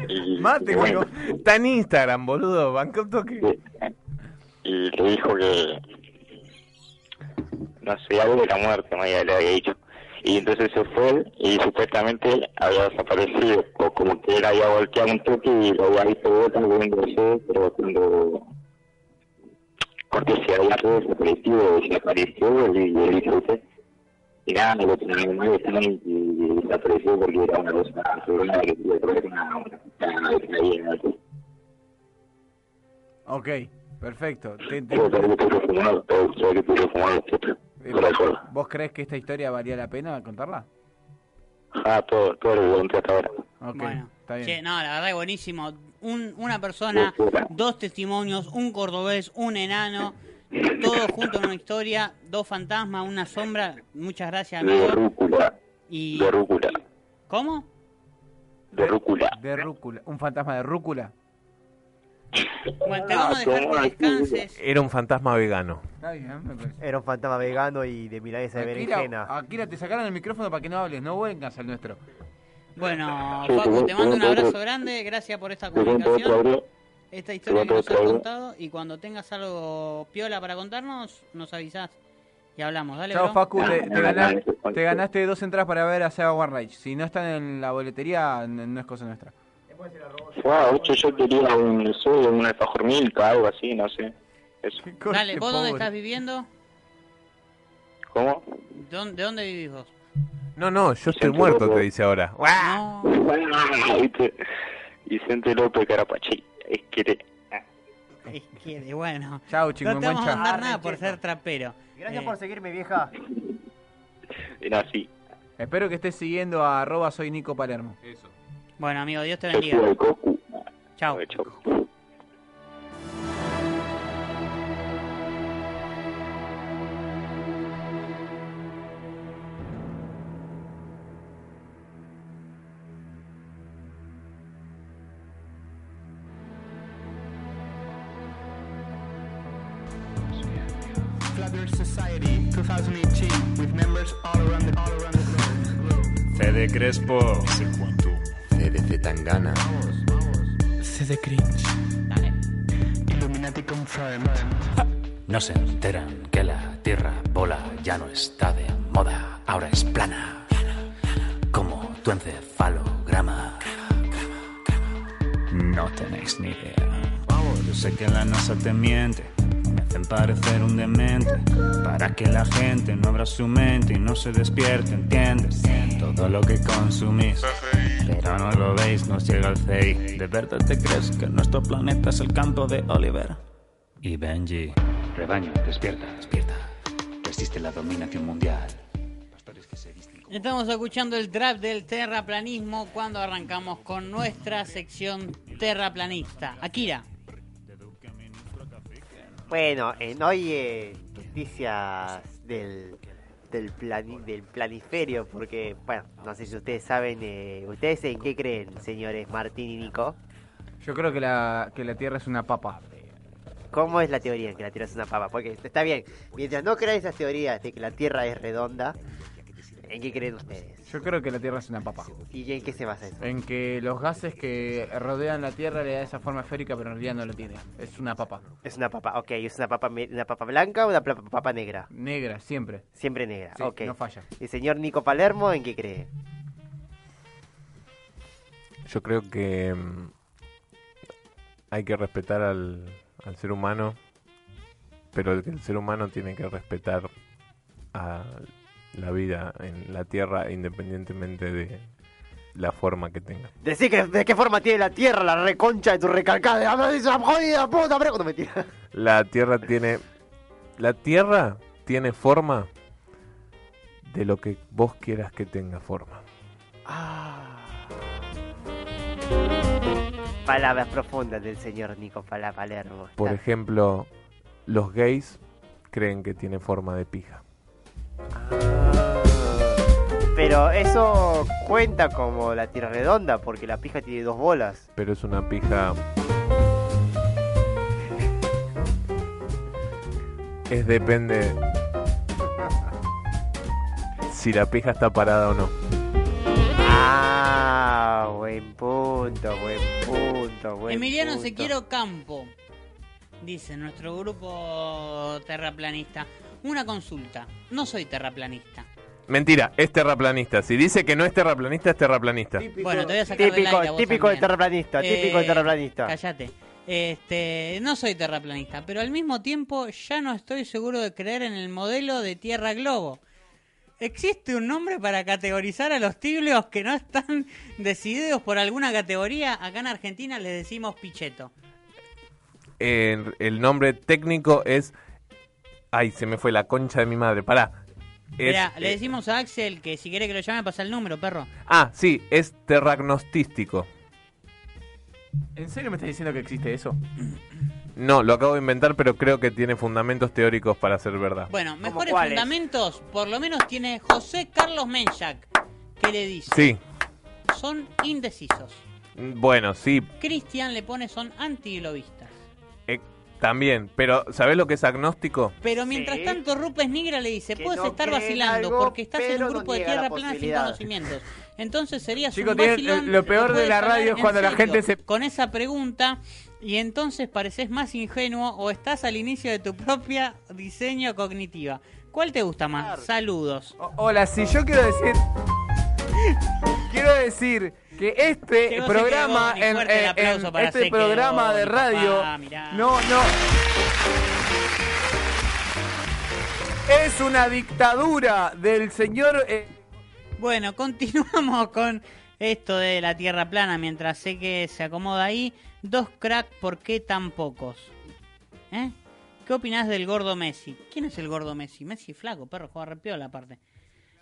Y, Mate, bueno, Está en Instagram, boludo. Banca un toque. y le dijo que... No sé, algo de la muerte, Maya le había dicho. Y entonces se fue y supuestamente había desaparecido. O como que él había volteado un toque y lo había visto de vuelta moviéndose, pero cuando... Porque se había todo desaparecido, desapareció y él dijo nada, lo tenía mal estaba desapareció porque era una cosa sobrina que tuve que una... una, una, Ok, perfecto. Te- te- eh. ¿Vos crees que esta historia valía la pena contarla? Ah, todo, todo lo que hasta ahora. Ok, Bueno, está bien. che, no, la verdad es buenísimo. Un, una persona, dos testimonios, un cordobés, un enano, todo junto en una historia, dos fantasmas, una sombra. Muchas gracias, De amigo. rúcula, Y de rúcula, ¿Cómo? de rúcula. De rúcula. ¿Un fantasma de rúcula? Bueno, te vamos a dejar que descanses. Era un fantasma vegano. Está bien, me parece. Era un fantasma vegano y de milanesa de berenjena. Akira, te sacaron el micrófono para que no hables, no vengas al nuestro. Bueno, Facu, te- mando un abrazo grande. Gracias por esta comunicación. Esta historia que Te nos has contado. Y cuando tengas algo piola para contarnos, nos avisás. Y hablamos. Dale, Chao, bro. Facu, te, te ganaste, te ganaste dos entradas para ver a Seba One Rage. Si no están en la boletería, no es cosa nuestra. Wow, ocho, yo quería un, no sé, un alfajor milka, algo así, no sé. Eso. Dale, ¿vos dónde estás viviendo? ¿Cómo? ¿De dónde, de dónde vivís vos? No, no, yo estoy Vicente muerto, López. te dice ahora. No. ¿Viste? Vicente López Carapachi. Es que te... Es que, bueno. Chau, No te chingüengüencha. vamos a mandar Ah, nada por ser trapero. Gracias Eh, por seguirme, vieja. Era así. Espero que estés siguiendo a arroba soy Nico Palermo. Eso. Bueno, amigo, Dios te bendiga. Chao. Chau. Crespo. CDC Tangana. CD Cringe. Illuminati confirmed. No se enteran que la Tierra bola ya no está de moda, ahora es plana. Como tu encefalograma. No tenéis ni idea. Yo sé que la NASA te miente. Me hacen parecer un demente. Para que la gente no abra su mente y no se despierte, ¿entiendes? Todo lo que consumís. Pero no lo veis, nos llega el CI. ¿De verdad te crees que nuestro planeta es el campo de Oliver? Y Benji. Rebaño, despierta, despierta. Resiste la dominación mundial. Pastores que se visten Estamos escuchando el trap del terraplanismo cuando arrancamos con nuestra sección terraplanista. Akira. Bueno, en hoy eh, noticias del del, plani- del planiferio, porque, bueno, no sé si ustedes saben, eh, ¿ustedes en qué creen, señores Martín y Nico? Yo creo que la, que la Tierra es una papa. ¿Cómo es la teoría de que la Tierra es una papa? Porque está bien, mientras no crean esas teorías de que la Tierra es redonda, ¿en qué creen ustedes? Yo creo que la Tierra es una papa. ¿Y en qué se basa eso? En que los gases que rodean la Tierra le da esa forma esférica, pero en realidad no la tiene. Es una papa. Es una papa, ok, ¿es una papa, una papa blanca o una papa negra? Negra, siempre. Siempre negra, Sí, ok. no falla. ¿Y señor Nico Palermo en qué cree? Yo creo que mm, hay que respetar al, al ser humano, pero que el ser humano tiene que respetar a la vida en la Tierra independientemente de la forma que tenga. Decí que de qué forma tiene la Tierra, la reconcha de tu recalcada. Habla de esa jodida puta, pero no mentira. La Tierra tiene la Tierra tiene forma de lo que vos quieras que tenga forma. Palabras profundas del señor Nico Palermo. Por ejemplo, los gays creen que tiene forma de pija. Pero eso cuenta como la Tierra redonda, porque la pija tiene dos bolas. pero es una pija. Es depende si la pija está parada o no. Ah, buen punto, buen punto, buen Emiliano punto. Sequiero Campo. Dice nuestro grupo terraplanista. Una consulta. No soy terraplanista. Mentira, es terraplanista. Si dice que no es terraplanista, es terraplanista. Bueno, te voy a sacar del Típico, aire a vos típico del también. terraplanista, típico del Eh, terraplanista. Cállate. Este, no soy terraplanista, pero al mismo tiempo ya no estoy seguro de creer en el modelo de Tierra Globo. ¿Existe un nombre para categorizar a los tibios que no están decididos por alguna categoría? Acá en Argentina les decimos picheto. El nombre técnico es. Ay, se me fue la concha de mi madre. Pará. Es, Mirá, le eh, decimos a Axel que si quiere que lo llame pasa el número, perro. ah, sí, es terragnostístico. ¿En serio me estás diciendo que existe eso? No, lo acabo de inventar, pero creo que tiene fundamentos teóricos para ser verdad. Bueno, mejores cuáles? fundamentos, por lo menos tiene José Carlos Menchak, que le dice, Sí, son indecisos. bueno, sí, Cristian le pone son antiglobistas. También. Pero, ¿sabés lo que es agnóstico? Pero mientras Sí. tanto Rupes Nigra le dice, puedes no estar vacilando algo, porque estás en un no grupo de tierra plana sin posibilidad". conocimientos. Entonces serías Chicos, un vacilón, lo peor de la radio es cuando la gente se- Con esa pregunta y entonces pareces más ingenuo o estás al inicio de tu propia diseño cognitiva. ¿Cuál te gusta más? Saludos. O- Hola, si yo quiero decir. Quiero decir que este programa, en, en- en para este programa de radio, papá, no, no. es una dictadura del señor... eh, Bueno, continuamos con esto de la tierra plana mientras sé que se acomoda ahí. Dos crack, ¿por qué tan pocos? ¿Eh? ¿Qué opinás del gordo Messi? ¿Quién es el gordo Messi? Messi flaco, perro, juega repiola aparte.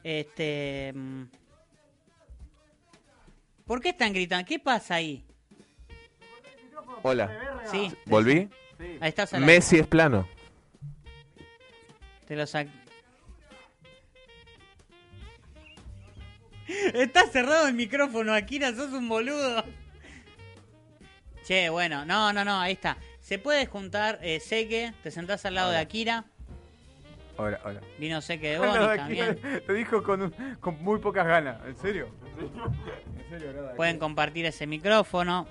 Este. ¿Por qué están gritando? ¿Qué pasa ahí? Hola. Sí. ¿Volví? Ahí estás al aire. Messi es plano. Te lo sac... Está cerrado el micrófono, Akira, sos un boludo. Che, bueno, no, no, no, ahí está. Se puede juntar eh, Seque, te sentás al lado de Akira. Hola, hola. Vino Seque de aquí también. Lo dijo con, un- con muy pocas ganas. ¿En serio? ¿En serio, nada? Pueden compartir ese micrófono.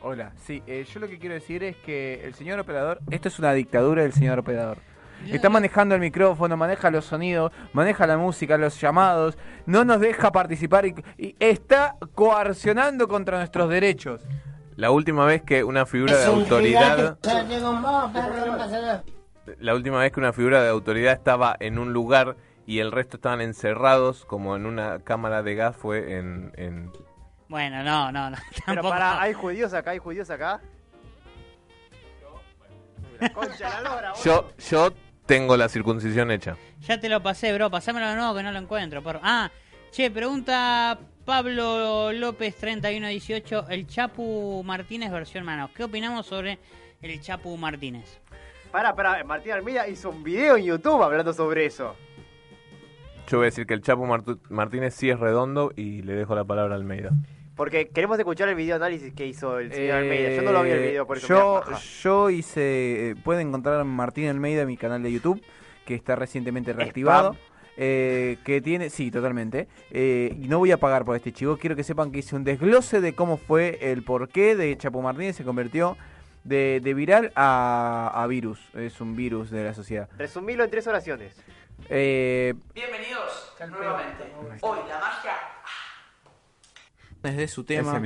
Hola, sí, eh, yo lo que quiero decir es que el señor operador, esto es una dictadura del señor operador. Está manejando el micrófono, maneja los sonidos, maneja la música, los llamados, no nos deja participar y, y está coercionando contra nuestros derechos. La última vez que una figura de autoridad, la última vez que una figura de autoridad estaba en un lugar y el resto estaban encerrados como en una cámara de gas fue en, en Bueno, no, no, no. Pero para, ¿hay judíos acá? ¿Hay judíos acá? La concha la lora, yo yo tengo la circuncisión hecha. Ya te lo pasé, bro. Pasámelo de nuevo que no lo encuentro. Ah, che, pregunta Pablo López 3118. El Chapu Martínez versión manos. ¿Qué opinamos sobre el Chapu Martínez? Pará, pará, Martín Almeida hizo un video en YouTube hablando sobre eso. Yo voy a decir que el Chapo Martu- Martínez sí es redondo y le dejo la palabra a Almeida. Porque queremos escuchar el video análisis que hizo el señor Almeida. Yo no lo vi el video, por eso Eh, Yo, yo hice. eh, Pueden encontrar a Martín Almeida en mi canal de YouTube, que está recientemente reactivado. eh, que tiene, sí, totalmente. eh, y no voy a pagar por este chivo. Quiero que sepan que hice un desglose de cómo fue el porqué de Chapo Martínez se convirtió de, de viral a, a virus. Es un virus de la sociedad. Resumilo en tres oraciones. Eh, Bienvenidos nuevamente. Hoy la magia. Desde su tema,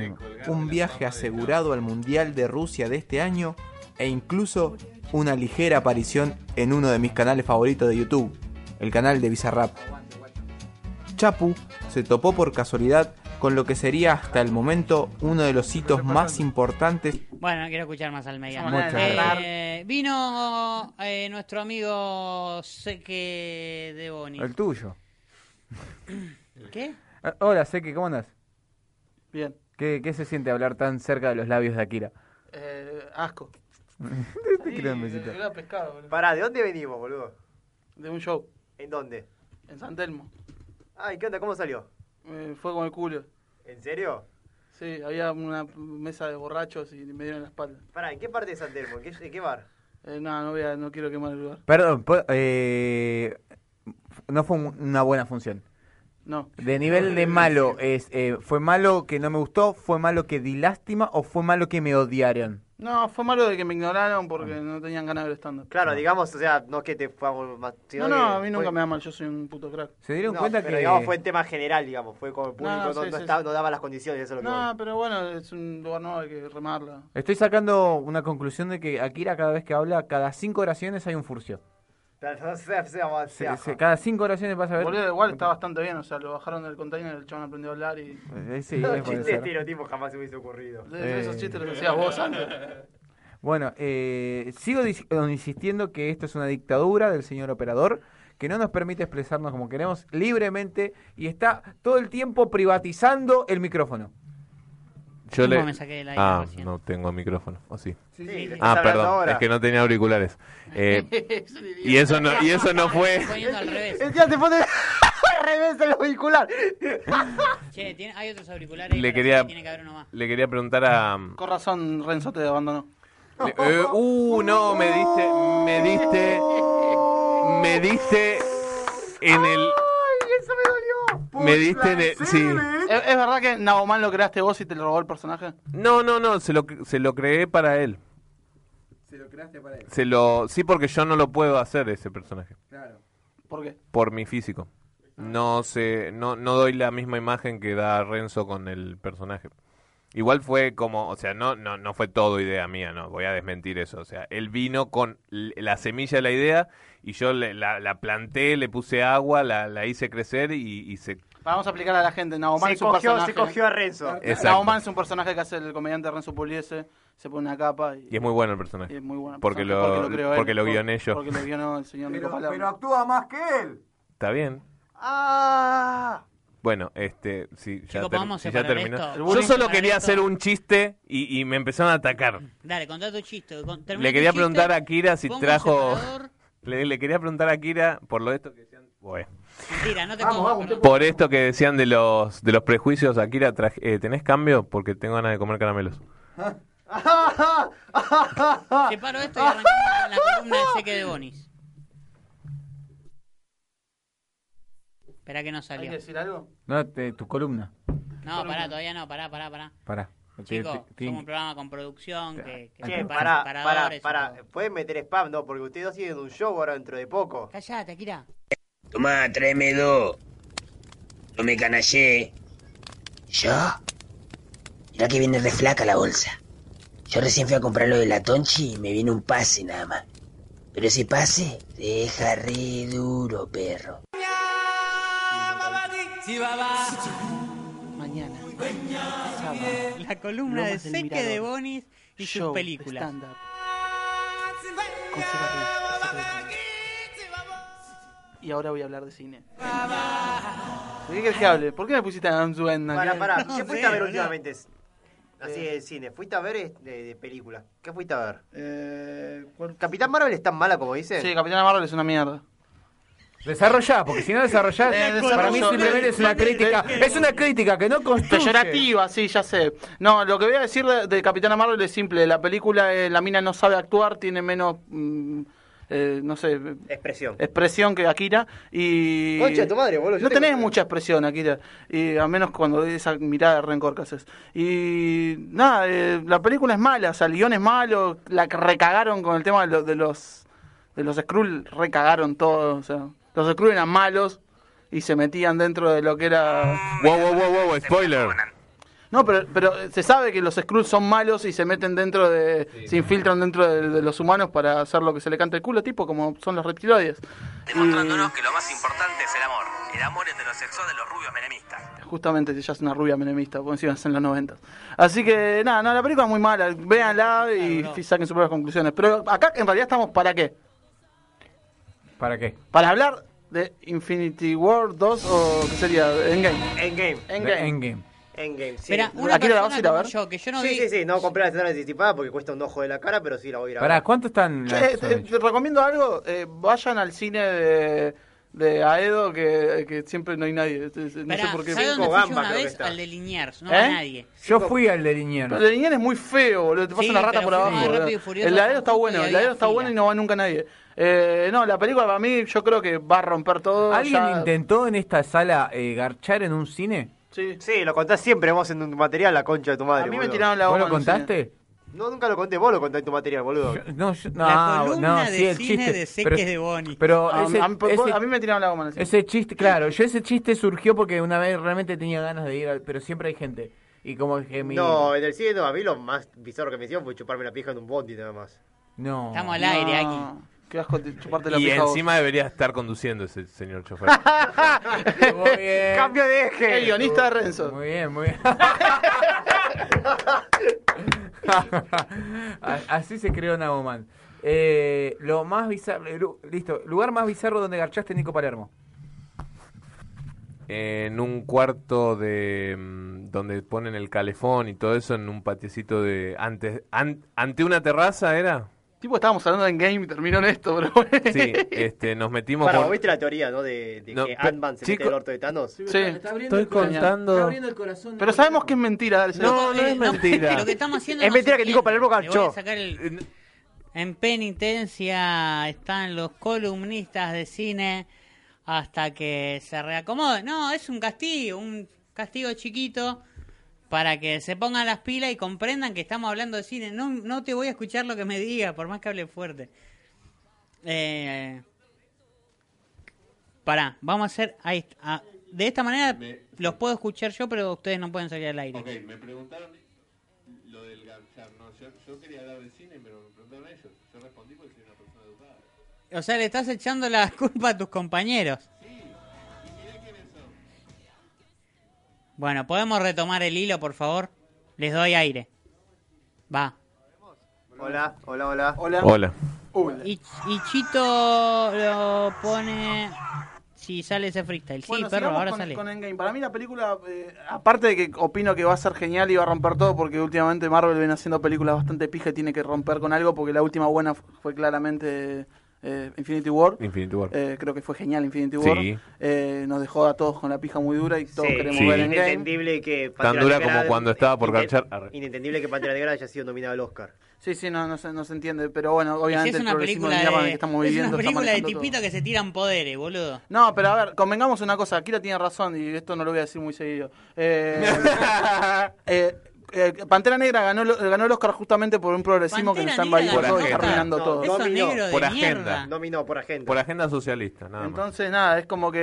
un viaje asegurado al Mundial de Rusia de este año e incluso una ligera aparición en uno de mis canales favoritos de YouTube, el canal de Bizarrap. Chapu se topó por casualidad con lo que sería hasta el momento uno de los hitos más importantes Bueno, no quiero escuchar más Almeida. Muchas Eh, vino eh, nuestro amigo Seque de Boni. el tuyo. ¿Qué? Ah, Hola, Seki, ¿cómo andas? Bien. ¿Qué, ¿Qué se siente hablar tan cerca de los labios de Akira? Eh, asco. Te. Era pescado, boludo. Pará, ¿de dónde venimos, boludo? De un show. ¿En dónde? En San Telmo. Ay, ¿qué onda? ¿Cómo salió? Eh, fue con el culo. ¿En serio? Sí, había una mesa de borrachos y me dieron la espalda. Pará, ¿en qué parte de San Telmo? ¿En qué, en qué bar? Eh, no, no, voy a, no quiero quemar el lugar. Perdón, po- eh, no fue un- una buena función. No. De nivel de malo, es, eh, ¿fue malo que no me gustó? ¿Fue malo que di lástima? ¿O fue malo que me odiaron? No, fue malo de que me ignoraron porque no tenían ganas de ver stand-up. Claro, digamos, o sea, no es que te fue más... No, no, a mí nunca fue- me da mal, yo soy un puto crack. ¿Se dieron No, cuenta pero que digamos fue en tema general, digamos, fue como el público, No, no, no, sí, no sí, estaba- sí. no daba las condiciones, eso es lo que No, pero bueno, es un lugar nuevo, hay que remarla. estoy sacando una conclusión de que Akira cada vez que habla, cada cinco oraciones hay un furcio. Se- sea. se- cada cinco oraciones vas a ver... Boludo, igual está bastante bien, o sea, lo bajaron del container, el chabón aprendió a hablar y... Eh, sí, puede Chiste estereotipo jamás se hubiese ocurrido. Esos Eh. chistes los hacías vos antes. Bueno, eh, sigo insistiendo que esto es una dictadura del señor operador que no nos permite expresarnos como queremos libremente y está todo el tiempo privatizando el micrófono. Yo ¿Cómo le... me saqué del aire Ah, recién? no tengo micrófono, ¿o sí? Sí, sí, le Ah, perdón, ahora. es que no tenía auriculares. Eh, y eso no y eso no fue Estoy poniendo al revés. El día te pone al revés el auricular. Che, ¿tiene- hay otros auriculares. le quería que tiene que haber uno más. le quería preguntar a Con razón, Renzo te abandonó. le- eh, uh, no, me diste me diste me diste en el Ay, eso me dolió. me diste en el sí. ¿Es, es verdad que Naoman lo creaste vos y te lo robó el personaje? No, no, no, se lo se lo creé para él. Se lo creaste para él. Se lo sí porque yo no lo puedo hacer ese personaje Claro. ¿Por qué? por mi físico. No sé, no no doy la misma imagen que da Renzo con el personaje. Igual fue como, o sea, no, no, no fue todo idea mía, no, voy a desmentir eso. O sea, él vino con la semilla de la idea y yo le- la, la planté, le puse agua, la, la hice crecer y, y se... Vamos a explicar a la gente. Naoman Se es un cogió- personaje. se cogió a Renzo. Exacto. Naoman es un personaje que hace el comediante Renzo Pugliese. Se pone una capa y, Y es muy bueno el personaje. y es muy bueno. Porque lo, creó él, porque lo guioné yo. Porque lo guionó el señor Nico Palermo. actúa más que él. Está bien. ¡Ah! Bueno, este, sí, ya, Chicos, ter- ¿podemos si ya separar terminó. esto? Yo solo quería esto. hacer un chiste y, y me empezaron a atacar. Dale, contá tu chiste. Con- Le quería chiste, preguntar a Kira si trajo... Le, le quería preguntar a Kira por lo esto que decían... Bueno. Mentira, no te Vamos. Por esto que decían de los de los prejuicios, Akira, traje- eh, ¿tenés cambio? Porque tengo ganas de comer caramelos. Separo esto y arrancamos con la columna de Seque de Bonis. Espera que no ¿Hay salió. que decir algo? No, te- tu columna. No, pará, todavía no, pará, pará, pará. Pará. Chicos, somos un programa con producción que, que Che, pará, y pará. todo. ¿Pueden meter spam? No, porque ustedes dos tienen un show ahora dentro de poco. Callate, Akira. Tomá, tráeme dos. No me canallé. ¿Yo? Mirá que viene re flaca la bolsa. Yo recién fui a comprar lo de la Tonchi y me viene un pase nada más. Pero ese pase te deja re duro, perro. Mañana. La columna de Lomas Seque de Bonis y sus Show, películas. Y ahora voy a hablar de cine. ¿De qué querés que hable? ¿Por qué me pusiste a Anzuena? Pará, pará. No ¿Qué fuiste a ver últimamente? Así de cine. ¿Fuiste a ver eh, de, de película? ¿Qué fuiste a ver? Eh, ¿cuál- ¿Capitán Marvel es tan mala como dicen? Sí, Capitana Marvel es una mierda. Desarrollá, porque si no desarrollás, Eh, para mí desarrollo- simplemente es una crítica. Es una crítica que no construye. Peyorativa, sí, ya sé. No, lo que voy a decir de, de Capitana Marvel es simple. La película, eh, la mina no sabe actuar, tiene menos, mm, eh, no sé, Expresión. expresión que Akira. Y Concha de tu madre, boludo, No tengo- tenés mucha expresión, Akira. Y a menos cuando de esa mirada de rencor que haces. Y nada, eh, la película es mala, o sea, el guion es malo. La que recagaron con el tema de, lo- de los de los Skrull, recagaron todo. O sea, los Skrull eran malos y se metían dentro de lo que era. Wow, wow, wow, wow, spoiler. No, pero, pero se sabe que los Skrulls son malos y se meten dentro de. se infiltran dentro de, de los humanos para hacer lo que se le canta el culo, tipo como son los reptiloides. Demostrándonos que lo más importante es el amor. El amor heterosexual de los rubios menemistas. Justamente ella es una rubia menemista, por encima es en los 90. Así que nada, no, la película es muy mala. Véanla y saquen sus propias conclusiones. Pero acá en realidad estamos para qué? ¿Para qué? Para hablar de Infinity War 2 o qué sería Endgame. Endgame. Endgame. Endgame. Endgame, sí. Una Aquí la vas persona a ir a como ver. yo, que yo no sí, vi... sí, sí, no compré la escena anticipada porque cuesta un ojo de la cara, pero sí la voy a ir a Pará, ver. ¿cuánto están Che, las eh, te recomiendo algo, eh, vayan al cine de, de Aedo que, que siempre no hay nadie. No sé Esperá, por qué. ¿sabes dónde fui yo una creo que vez? está. Al de Liniers, no ¿Eh? a nadie. Yo fui al de Liniers. El de Liniers es muy feo, boludo. Te pasa Sí, una rata pero por abajo. más boludo. Rápido y Furioso El ladero está tampoco bueno, y el había ladero está fila. bueno y no va nunca nadie. Eh, no, la película para mí yo creo que va a romper todo. ¿Alguien ya- intentó en esta sala eh, garchar en un cine? Sí. Sí, lo contás siempre vos en tu material, la concha de tu madre. A mí me tiraron la ¿Vos lo contaste? No, nunca lo conté, vos lo contaste en tu material, boludo. No, yo- no, La columna no, de sí, el cine chiste. de Seques pero, de Boni. pero A, ese, a mí, ese- a mí me tiraron la goma ese chiste, claro, yo ese chiste surgió porque una vez realmente tenía ganas de ir, al- pero siempre hay gente. Y como que mi... No, en el cine no, a mí lo más bizarro que me hicieron fue chuparme la pija en un bondi nada más. No. Estamos al aire aquí. No, Qué asco de chuparte la Y pija encima debería estar conduciendo ese señor chofer. Muy bien. ¡Cambio de eje! El guionista de Renzo. Muy bien, muy bien. A- Así se creó Nagoman. Eh, lo más bizarro, eh, lu- listo, lugar más bizarro donde garchaste Nico Palermo. en un cuarto de mm, donde ponen el calefón y todo eso en un patiecito de antes an- ante una terraza era Tipo, estábamos hablando de Endgame y terminó en esto, pero bueno. sí este nos metimos Para, ¿vos viste la teoría, no? De, de No, que Ant-Man se chico- mete el orto de Thanos. Sí. estoy contando Pero sabemos que es mentira. dale, No, no es mentira. Lo que estamos haciendo Es no mentira que Nico entiende. Palermo Le voy a garchó. sacar el- En penitencia están los columnistas de cine hasta que se reacomoden. No, es un castigo, un castigo chiquito para que se pongan las pilas y comprendan que estamos hablando de cine. No, no te voy a escuchar lo que me diga, por más que hable fuerte. Eh, pará, vamos a hacer... Ahí. Ah, de esta manera los puedo escuchar yo, pero ustedes no pueden salir al aire. me preguntaron garchar, no, yo, yo quería hablar del cine, pero me preguntaron ellos. Yo respondí porque soy una persona educada. O sea, le estás echando la culpa a tus compañeros. Bueno, ¿podemos retomar el hilo, por favor? Les doy aire. Va. Hola, hola, hola. Hola. Y, y Chito lo pone... Si sale ese freestyle. Sí, Bueno, perro, ahora con, sale. con Endgame. Para mí la película, eh, aparte de que opino que va a ser genial y va a romper todo, porque últimamente Marvel viene haciendo películas bastante pija y tiene que romper con algo, porque la última buena fue claramente eh, Infinity War. Infinity War. Eh, creo que fue genial Infinity War. Sí. Eh, nos dejó a todos con la pija muy dura y todos Sí, queremos Sí. ver Endgame. Inentendible que Tan dura como cuando estaba por. Arre. Inentendible que Pantera Negra haya sido nominado al Oscar. Sí, sí, no, no, se, no se entiende, pero bueno, Es obviamente es una película el de, que estamos es viviendo una está película de todo. tipitos que se tiran poderes, boludo. No, pero a ver, convengamos una cosa, Akira tiene razón y esto no lo voy a decir muy seguido. Eh, eh, Pantera Negra ganó, lo- ganó el Oscar justamente por un progresismo que nos está Pantera invadiendo Negra todo y arruinando No, todo. Eso Dominó. negro de Por mierda. agenda. Nominó por agenda. Por agenda socialista, nada más. Entonces, nada, es como que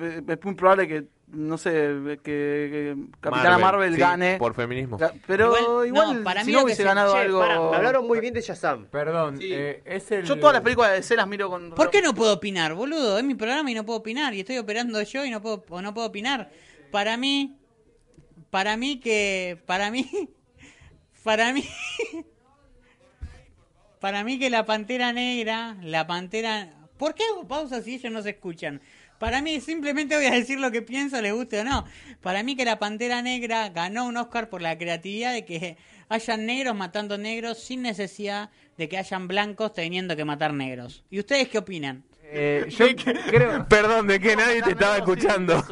eh, es muy probable que, no sé, que, que Capitana Marvel, sí, gane. Por feminismo. Pero Igual- igual, no, para si mí no hubiese se- ganado Che, algo... hablaron muy bien de Shazam. Perdón, Sí. eh, es el... Yo todas las películas de DC las miro con... ¿Por qué no puedo opinar, boludo? Es mi programa y no puedo opinar. Y estoy operando yo y no puedo, o no puedo opinar. Para mí, para mí que, para mí, para mí, para mí que la Pantera Negra, la Pantera... ¿Por qué hago pausa si ellos no se escuchan? Para mí, simplemente voy a decir lo que pienso, les guste o no. Para mí que la Pantera Negra ganó un Oscar por la creatividad de que hayan negros matando negros sin necesidad de que hayan blancos teniendo que matar negros. ¿Y ustedes qué opinan? Eh, yo creo... Perdón, de que nadie te estaba escuchando.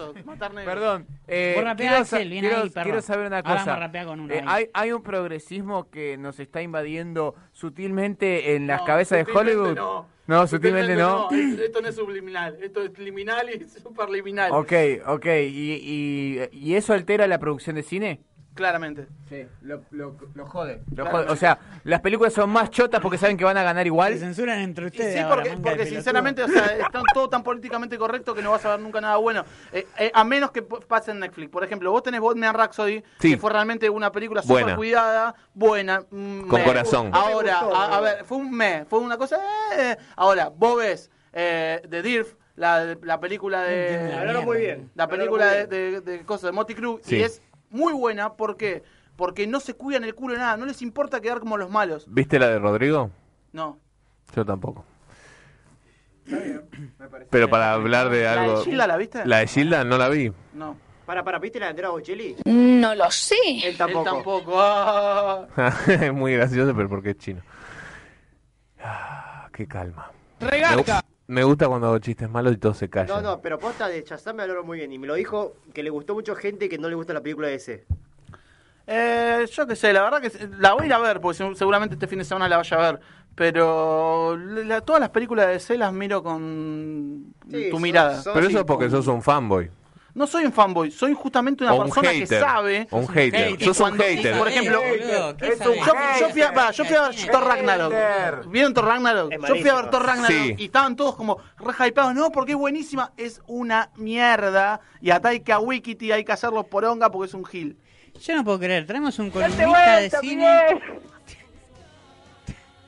Perdón. Eh, quiero, sa- Axel, bien quiero- ahí, perro. quiero saber una cosa. con una Eh, hay, hay un progresismo que nos está invadiendo sutilmente en las No, cabezas de Hollywood. no. No, sutilmente no. Es- Esto no es subliminal, esto es liminal y superliminal. Ok, ok. ¿Y, y, y eso altera la producción de cine? Claramente. Sí, lo, lo, lo jode. Lo jode. O sea, las películas son más chotas porque saben que van a ganar igual. Se censuran entre Y ustedes. sí, ahora, porque, sinceramente, o sea, está todo tan políticamente correcto que no vas a ver nunca nada bueno. Eh, eh, a menos que pase en Netflix. Por ejemplo, vos tenés Bohemian Rhapsody, Sí. que fue realmente una película súper cuidada, buena. mm, Con me. corazón. Ahora, gustó, a, ver, fue un me, fue una cosa. eh, ahora, vos ves eh, The Dirf, la, la película de. Hablaron muy bien. La película de cosas de Motley Crue, Sí. y es muy buena. ¿Por qué? Porque no se cuidan el culo de nada, no les importa quedar como los malos. ¿Viste la de Rodrigo? No. Yo tampoco. Pero para hablar de ¿La de algo. Gilda la viste? La de Gilda no la vi. No. Para, para, ¿viste la de Andrea Bocelli? No lo sé. Él tampoco. Él tampoco. ah. es muy gracioso, pero porque es chino. Ah, qué calma. Me, gu- me gusta cuando hago chistes malos y todos se callan. No, no, pero posta de Shazam me hablaron muy bien. Y me lo dijo que le gustó mucho gente que no le gusta la película de ese. Eh, yo qué sé, la verdad que se- la voy a ir a ver, porque se- seguramente este fin de semana la vaya a ver. Pero la- todas las películas de DC las miro con Sí, tu son- mirada. son- Pero eso sí, es porque sos un fanboy. No soy un fanboy, soy justamente una O un persona que sabe. O un hater. Y Sos un cuando- hater. Por ejemplo, boludo, ¿qué yo, yo fui a, va, yo fui a ver Thor Ragnarok. ¿Vieron Thor Ragnarok? Yo fui a ver. Thor Ragnarok Sí. y estaban todos como re hypeados. No, porque es buenísima. Es una mierda. Y a Taika Waititi hay que hacerlo poronga porque es un gil. Yo no puedo creer, traemos un columnista de cine.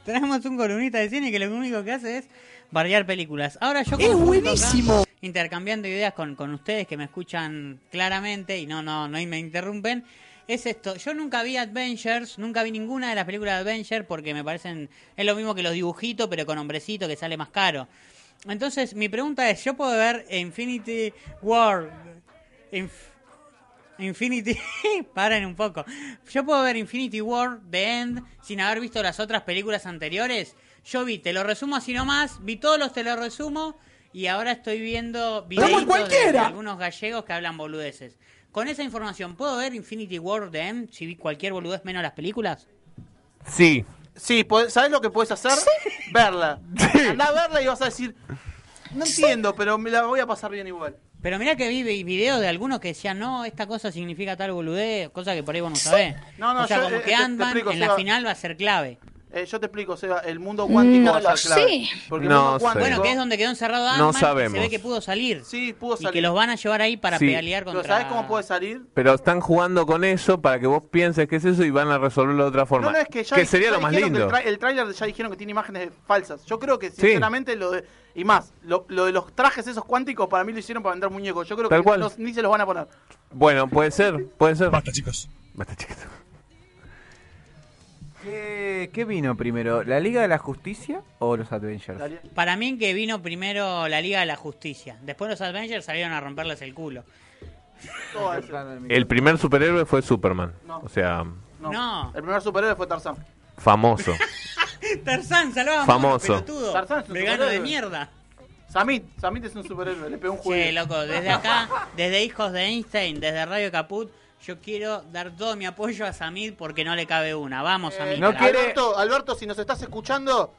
Traemos un columnista de cine que lo único que hace es bardear películas. Ahora yo ¡Es buenísimo! Intercambiando ideas con, con ustedes que me escuchan claramente y no, no, no me interrumpen. Es esto, yo nunca vi Adventures, nunca vi ninguna de las películas de Adventures porque me parecen, es lo mismo que los dibujitos pero con hombrecito que sale más caro. Entonces mi pregunta es, ¿yo puedo ver Infinity War? Inf- Infinity. Paren un poco. Yo puedo ver Infinity War, The End, sin haber visto las otras películas anteriores. Yo vi, te lo resumo así nomás, vi todos los te lo resumo y ahora estoy viendo videitos de, de algunos gallegos que hablan boludeces. Con esa información, ¿puedo ver Infinity War, The End, si vi cualquier boludez menos las películas? Sí. Sí, podés- ¿sabes lo que puedes hacer? Verla. Andá a verla y vas a decir, no entiendo, pero me la voy a pasar bien igual. Pero mirá que vi vi videos de algunos que decían, no, esta cosa significa tal boludez, cosa que por ahí vos no sabés. No, no, o sea, yo, como eh, que te- te Ant-Man explico, en la final va a ser clave. Eh, yo te explico, Seba, el mundo cuántico No va a lo ser clave. sé. Porque el No mundo sé. cuántico... Bueno, que es donde quedó encerrado No Ant-Man, y sabemos. Se ve que pudo salir. Sí, pudo Y salir. que los van a llevar ahí para Sí. pelear Pero contra... ¿sabes cómo puede salir? Pero están jugando con eso para que vos pienses que es eso y van a resolverlo de otra forma. No, no, es que ya, sería ya lo más dijeron que lindo. El, tra- el tráiler ya dijeron que tiene imágenes falsas. Yo creo que, sinceramente, lo de. Y más, lo, lo de los trajes esos cuánticos para mí lo hicieron para vender muñecos. Yo creo Tal que cual. no- ni se los van a poner. Bueno, puede ser, puede ser. Basta, chicos. Basta, chicos. ¿Qué, qué vino primero? ¿La Liga de la Justicia o los Avengers? Para mí que vino primero la Liga de la Justicia. Después los Avengers salieron a romperles el culo. El primer superhéroe fue Superman. O sea, No. No. El primer superhéroe fue Tarzán. famoso. Tarzán, salvaba Famoso. Tarzán es un Vegano de mierda. Samit, Samit es un superhéroe, le pegó un juego. Che, loco, desde acá, desde Hijos de Einstein, desde Radio Caput, yo quiero dar todo mi apoyo a Samid porque no le cabe una. Vamos, Samid. no quiere- Alberto, Alberto, si nos estás escuchando,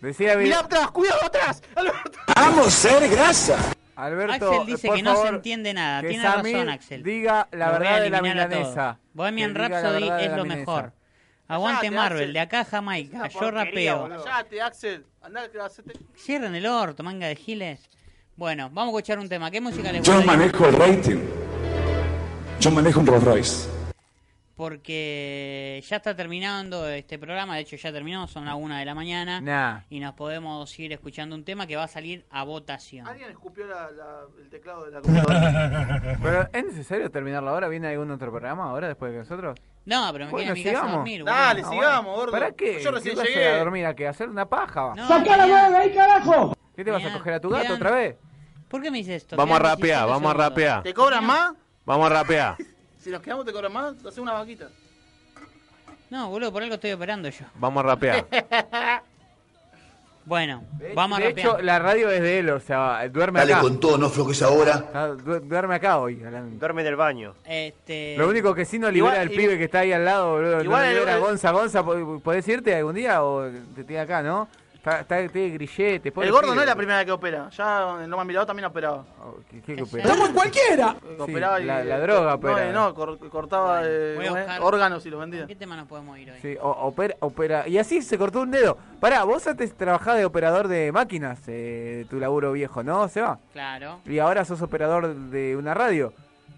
Decía mirá atrás, cuidado atrás. Alberto. ¡Vamos, ser grasa! Alberto, Axel dice por que no se entiende nada. Tiene razón, Axel. Diga la a verdad de la a milanesa. Bohemian Rhapsody es lo milanesa. mejor. Aguante Marvel, Axel. de acá a Jamaica. Yo rapeo. Cállate, Axel. Andá. Cierren el orto, manga de giles. Bueno, vamos a escuchar un tema. ¿Qué música les Yo gusta? manejo el rating. Yo manejo un Rolls Royce. Porque ya está terminando este programa. De hecho, ya terminó. Son las una de la mañana. Nah. Y nos podemos ir escuchando un tema que va a salir a votación. Alguien escupió la- la- el teclado de la computadora. Pero es necesario terminarlo ahora. ¿Viene algún otro programa ahora después de nosotros? No, pero me Bueno, quedé en mi casa a dormir. boludo. Dale, Ah, sigamos, bueno. gordo. ¿Para qué? Yo recién ¿Qué vas a llegué. a dormir? ¿A qué? ¿A hacer una paja? No, ¡Saca la mañana- ahí, carajo! ¿Qué te vas a coger a tu gato quedan- otra vez? ¿Por qué me dices esto? Vamos a Quedan rapear, 17 vamos a segundos. rapear. ¿Te cobran más? Vamos a rapear. Si nos quedamos, te cobran más. Hace una vaquita. No, boludo, por algo estoy operando yo. Vamos a rapear. Bueno, vamos a de rapear. hecho, la radio es de él, o sea, duerme Dale acá. con todo, no floques ahora. Ah, du- duerme acá hoy. Duerme en el baño. Este... Lo único que sí no libera Igual- al pibe que está ahí al lado, boludo. Igual no libera a el- Gonza. Gonza, ¿po- ¿podés irte algún día o te tiene acá, no? Está, está tiene grillete. El gordo no es la primera vez que opera. Ya en Loma Mirador también operaba. ¿Qué, qué opera? ¡Estamos en cualquiera! Sí, operaba y, la- la droga no, opera. eh, No, cor- cortaba eh, Voy a ¿cómo es? buscar- órganos y los vendía. ¿En qué tema nos podemos ir hoy? Sí, o- opera, opera. Y así se cortó un dedo. Pará, vos antes trabajabas de operador de máquinas, eh, tu laburo viejo, ¿no, Seba? Claro. Y ahora sos operador de una radio.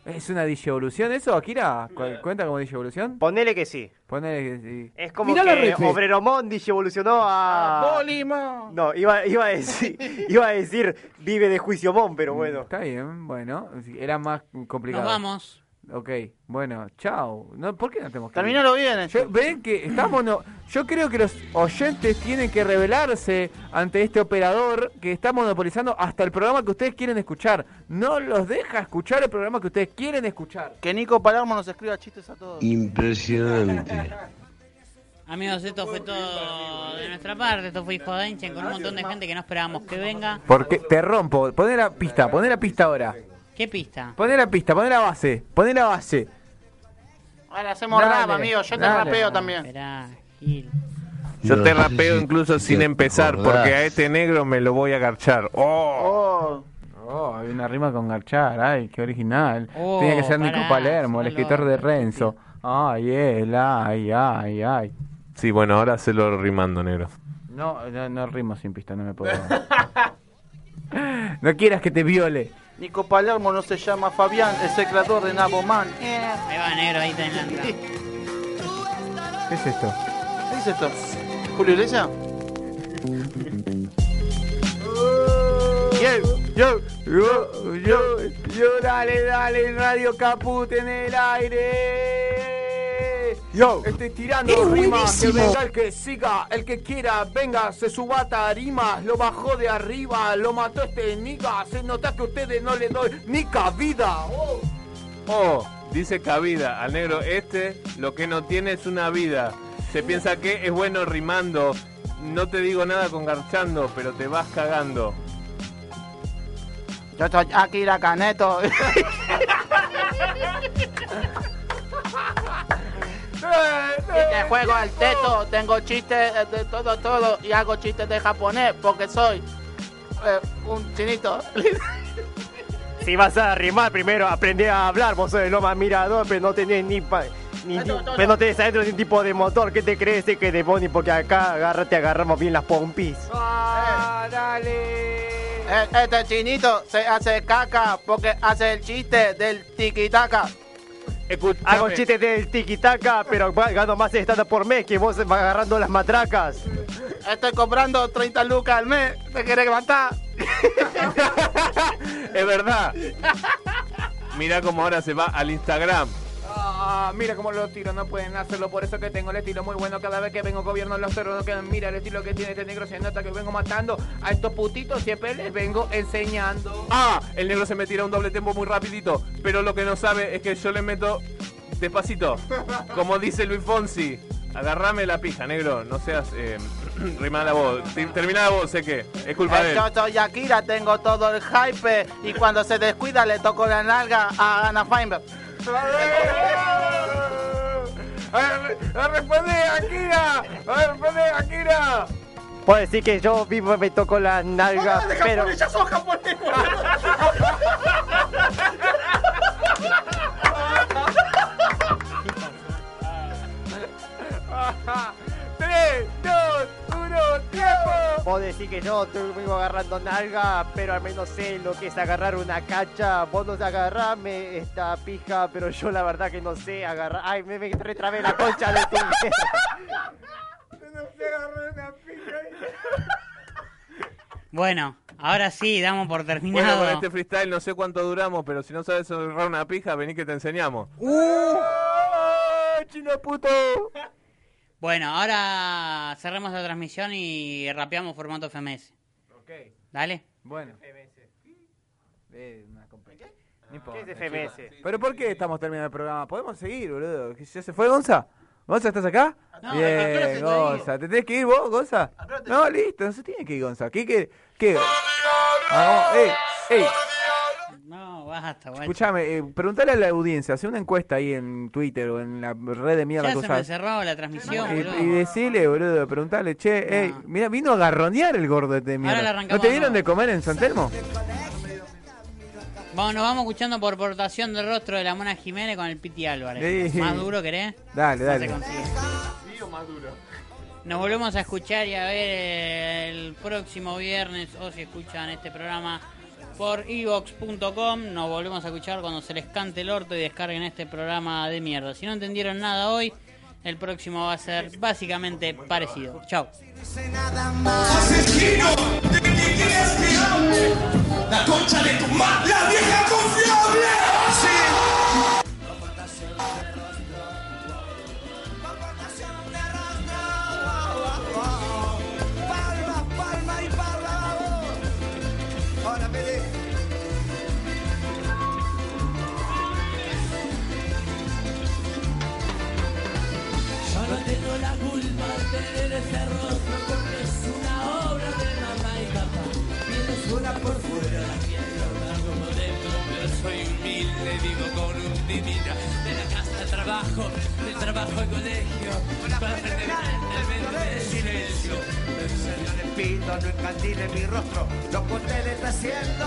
¿Es una digievolución eso, Akira? ¿Cu- ¿Cuenta como digievolución? Ponele que sí. Ponele que sí. Es como Mirá la que. Obreromón evolucionó a... ¡Bolima! No, iba, iba, a decir, iba a decir vive de juicio mon, pero bueno. Está bien, bueno. Era más complicado. Nos vamos. Ok, bueno, chao. No, ¿Por qué no tenemos que Terminalo bien. eh. Yo- ven que estamos no, yo creo que los oyentes tienen que rebelarse ante este operador que está monopolizando hasta el programa que ustedes quieren escuchar. No los deja escuchar el programa que ustedes quieren escuchar. Que Nico Palermo nos escriba chistes a todos. Impresionante. Amigos, esto fue todo de nuestra parte. Esto fue Hijo de Einstein con un montón de gente que no esperábamos que venga. Porque te rompo, poné la pista, poné la pista ahora. ¿Qué pista? Poné la pista, poné la base, poné la base. Ahora hacemos Dale, rap, amigo. Yo te dale. rapeo también. Esperá, Gil. Yo No te rapeo incluso sin empezar, porque a este negro me lo voy a garchar. ¡Oh! Oh, Oh, hay una rima con Garchar, ay, qué original. Oh, Tiene que ser pará, Nico Palermo, el solo escritor de Renzo. Ay, él, ay, ay, ay. Sí, bueno, ahora se lo rimando, negro. No, no, no rimo sin pista, no me puedo. no quieras que te viole. Nico Palermo no se llama Fabián, es el creador de Naboman. Eh. Ahí va, negro, ahí está en la entrada. ¿Qué es esto? ¿Qué es esto? ¿Julio Iglesias? Yo, yo, yo, yo, yo, dale, dale, Radio Caput en el aire. Yo, estoy tirando Eres rimas, que buenísimo. venga el que siga, el que quiera, venga, se suba a tarimas, lo bajó de arriba, lo mató este niga, se nota que a ustedes no le doy ni cabida. Oh. Oh, dice cabida al negro este, lo que no tiene es una vida. Se piensa que es bueno rimando. No te digo nada con garchando, pero te vas cagando. Yo soy Akira Caneto. y te juego al teto, tengo chistes eh, de todo, todo, y hago chistes de japonés porque soy eh, un chinito. Si vas a rimar, primero aprende a hablar. Vos sos el Loma Mirador, pero no tenés ni, pa- Ni- ni- pero no tenés adentro ningún tipo de motor. ¿Qué te crees que de Bonnie? Porque acá agarra, te agarramos bien las pompis. Ah, dale. Este chinito se hace caca porque hace el chiste del tiki-taka. Hago chistes del tiki-taka, pero gano más stand por mes que vos vas agarrando las matracas. Estoy cobrando 30 lucas al mes. ¿Te querés matar? Es verdad. Mira cómo ahora se va al Instagram. Ah, mira cómo lo tiro, no pueden hacerlo, por eso que tengo el estilo muy bueno. Cada vez que vengo gobierno los cerros no quedan. Mira el estilo que tiene este negro, se nota que vengo matando a estos putitos, siempre les vengo enseñando. Ah, el negro se me tira un doble tempo muy rapidito. Pero lo que no sabe es que yo le meto despacito. Como dice Luis Fonsi. Agarrame la pija, negro. No seas eh, rimada la voz. Termina la voz, sé que. Es culpa de él. Yo soy Akira, tengo todo el hype y cuando se descuida le toco la nalga a Ana Feinberg. ¡Responde, Akira! ¡Responde, Akira! Puedo decir que yo vivo me toco la nalga, pero... sos japonés, Vos decís que yo estoy vivo agarrando nalga, pero al menos sé lo que es agarrar una cacha. Vos no sé agarrarme esta pija, pero yo la verdad que no sé agarrar. Ay, me, me retrabé la concha de tu. Bueno, ahora sí, damos por Bueno, terminado. con este freestyle no sé cuánto duramos, pero si no sabes agarrar una pija, vení que te enseñamos. ¡Uh! ¡Chino puto! Bueno, ahora cerremos la transmisión y rapeamos formato FMS. Ok. Dale. Bueno. Eh, una No importa, ¿Qué es FMS? ¿Pero por qué estamos terminando el programa? ¿Podemos seguir, boludo? ¿Que ¿Ya se fue Gonza? ¿Gonza, estás acá? No, ¿a qué Bien, Gonza. ¿Te tenés que ir vos, Gonza? No, listo, no se tiene que ir, Gonza. ¿Qué, qué, qué? Ah, vamos, ey, ey. No, basta, guacho. Escuchame, eh, preguntale a la audiencia, hace una encuesta ahí en Twitter o en la red de mierda Ya se me cerró la transmisión, Y, boludo. y decile, boludo, preguntale, che, ey, mira, vino a garronear el gordo este de Ahora le mierda. ¿No te dieron de comer en San Telmo? Vamos, nos vamos escuchando por portación de rostro de la Mona Jiménez con el Piti Álvarez. Sí. ¿Más duro querés? Dale, No dale. se consigue. Nos volvemos a escuchar y a ver el próximo viernes o si escuchan este programa por evox.com. Nos volvemos a escuchar cuando se les cante el orto y descarguen este programa de mierda. Si no entendieron nada hoy, el próximo va a ser básicamente parecido. Chao. La concha de tu madre, la vieja confiable. Culpa de tener ese rostro porque es una obra de mamá y papá. Piel es una por fuera, la gorda como dentro, pero soy humilde, vivo con un divino. De la casa al trabajo, del trabajo al colegio, para aprender el silencio. Yo le pido, no encandile mi rostro. Lo que usted le está haciendo.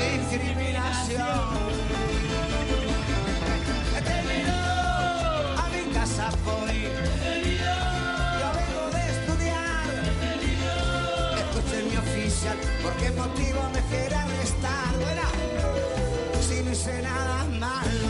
Discriminación. Terminado. A mi casa voy. Motivo me quiere arrestar? Bueno, si no hice nada mal.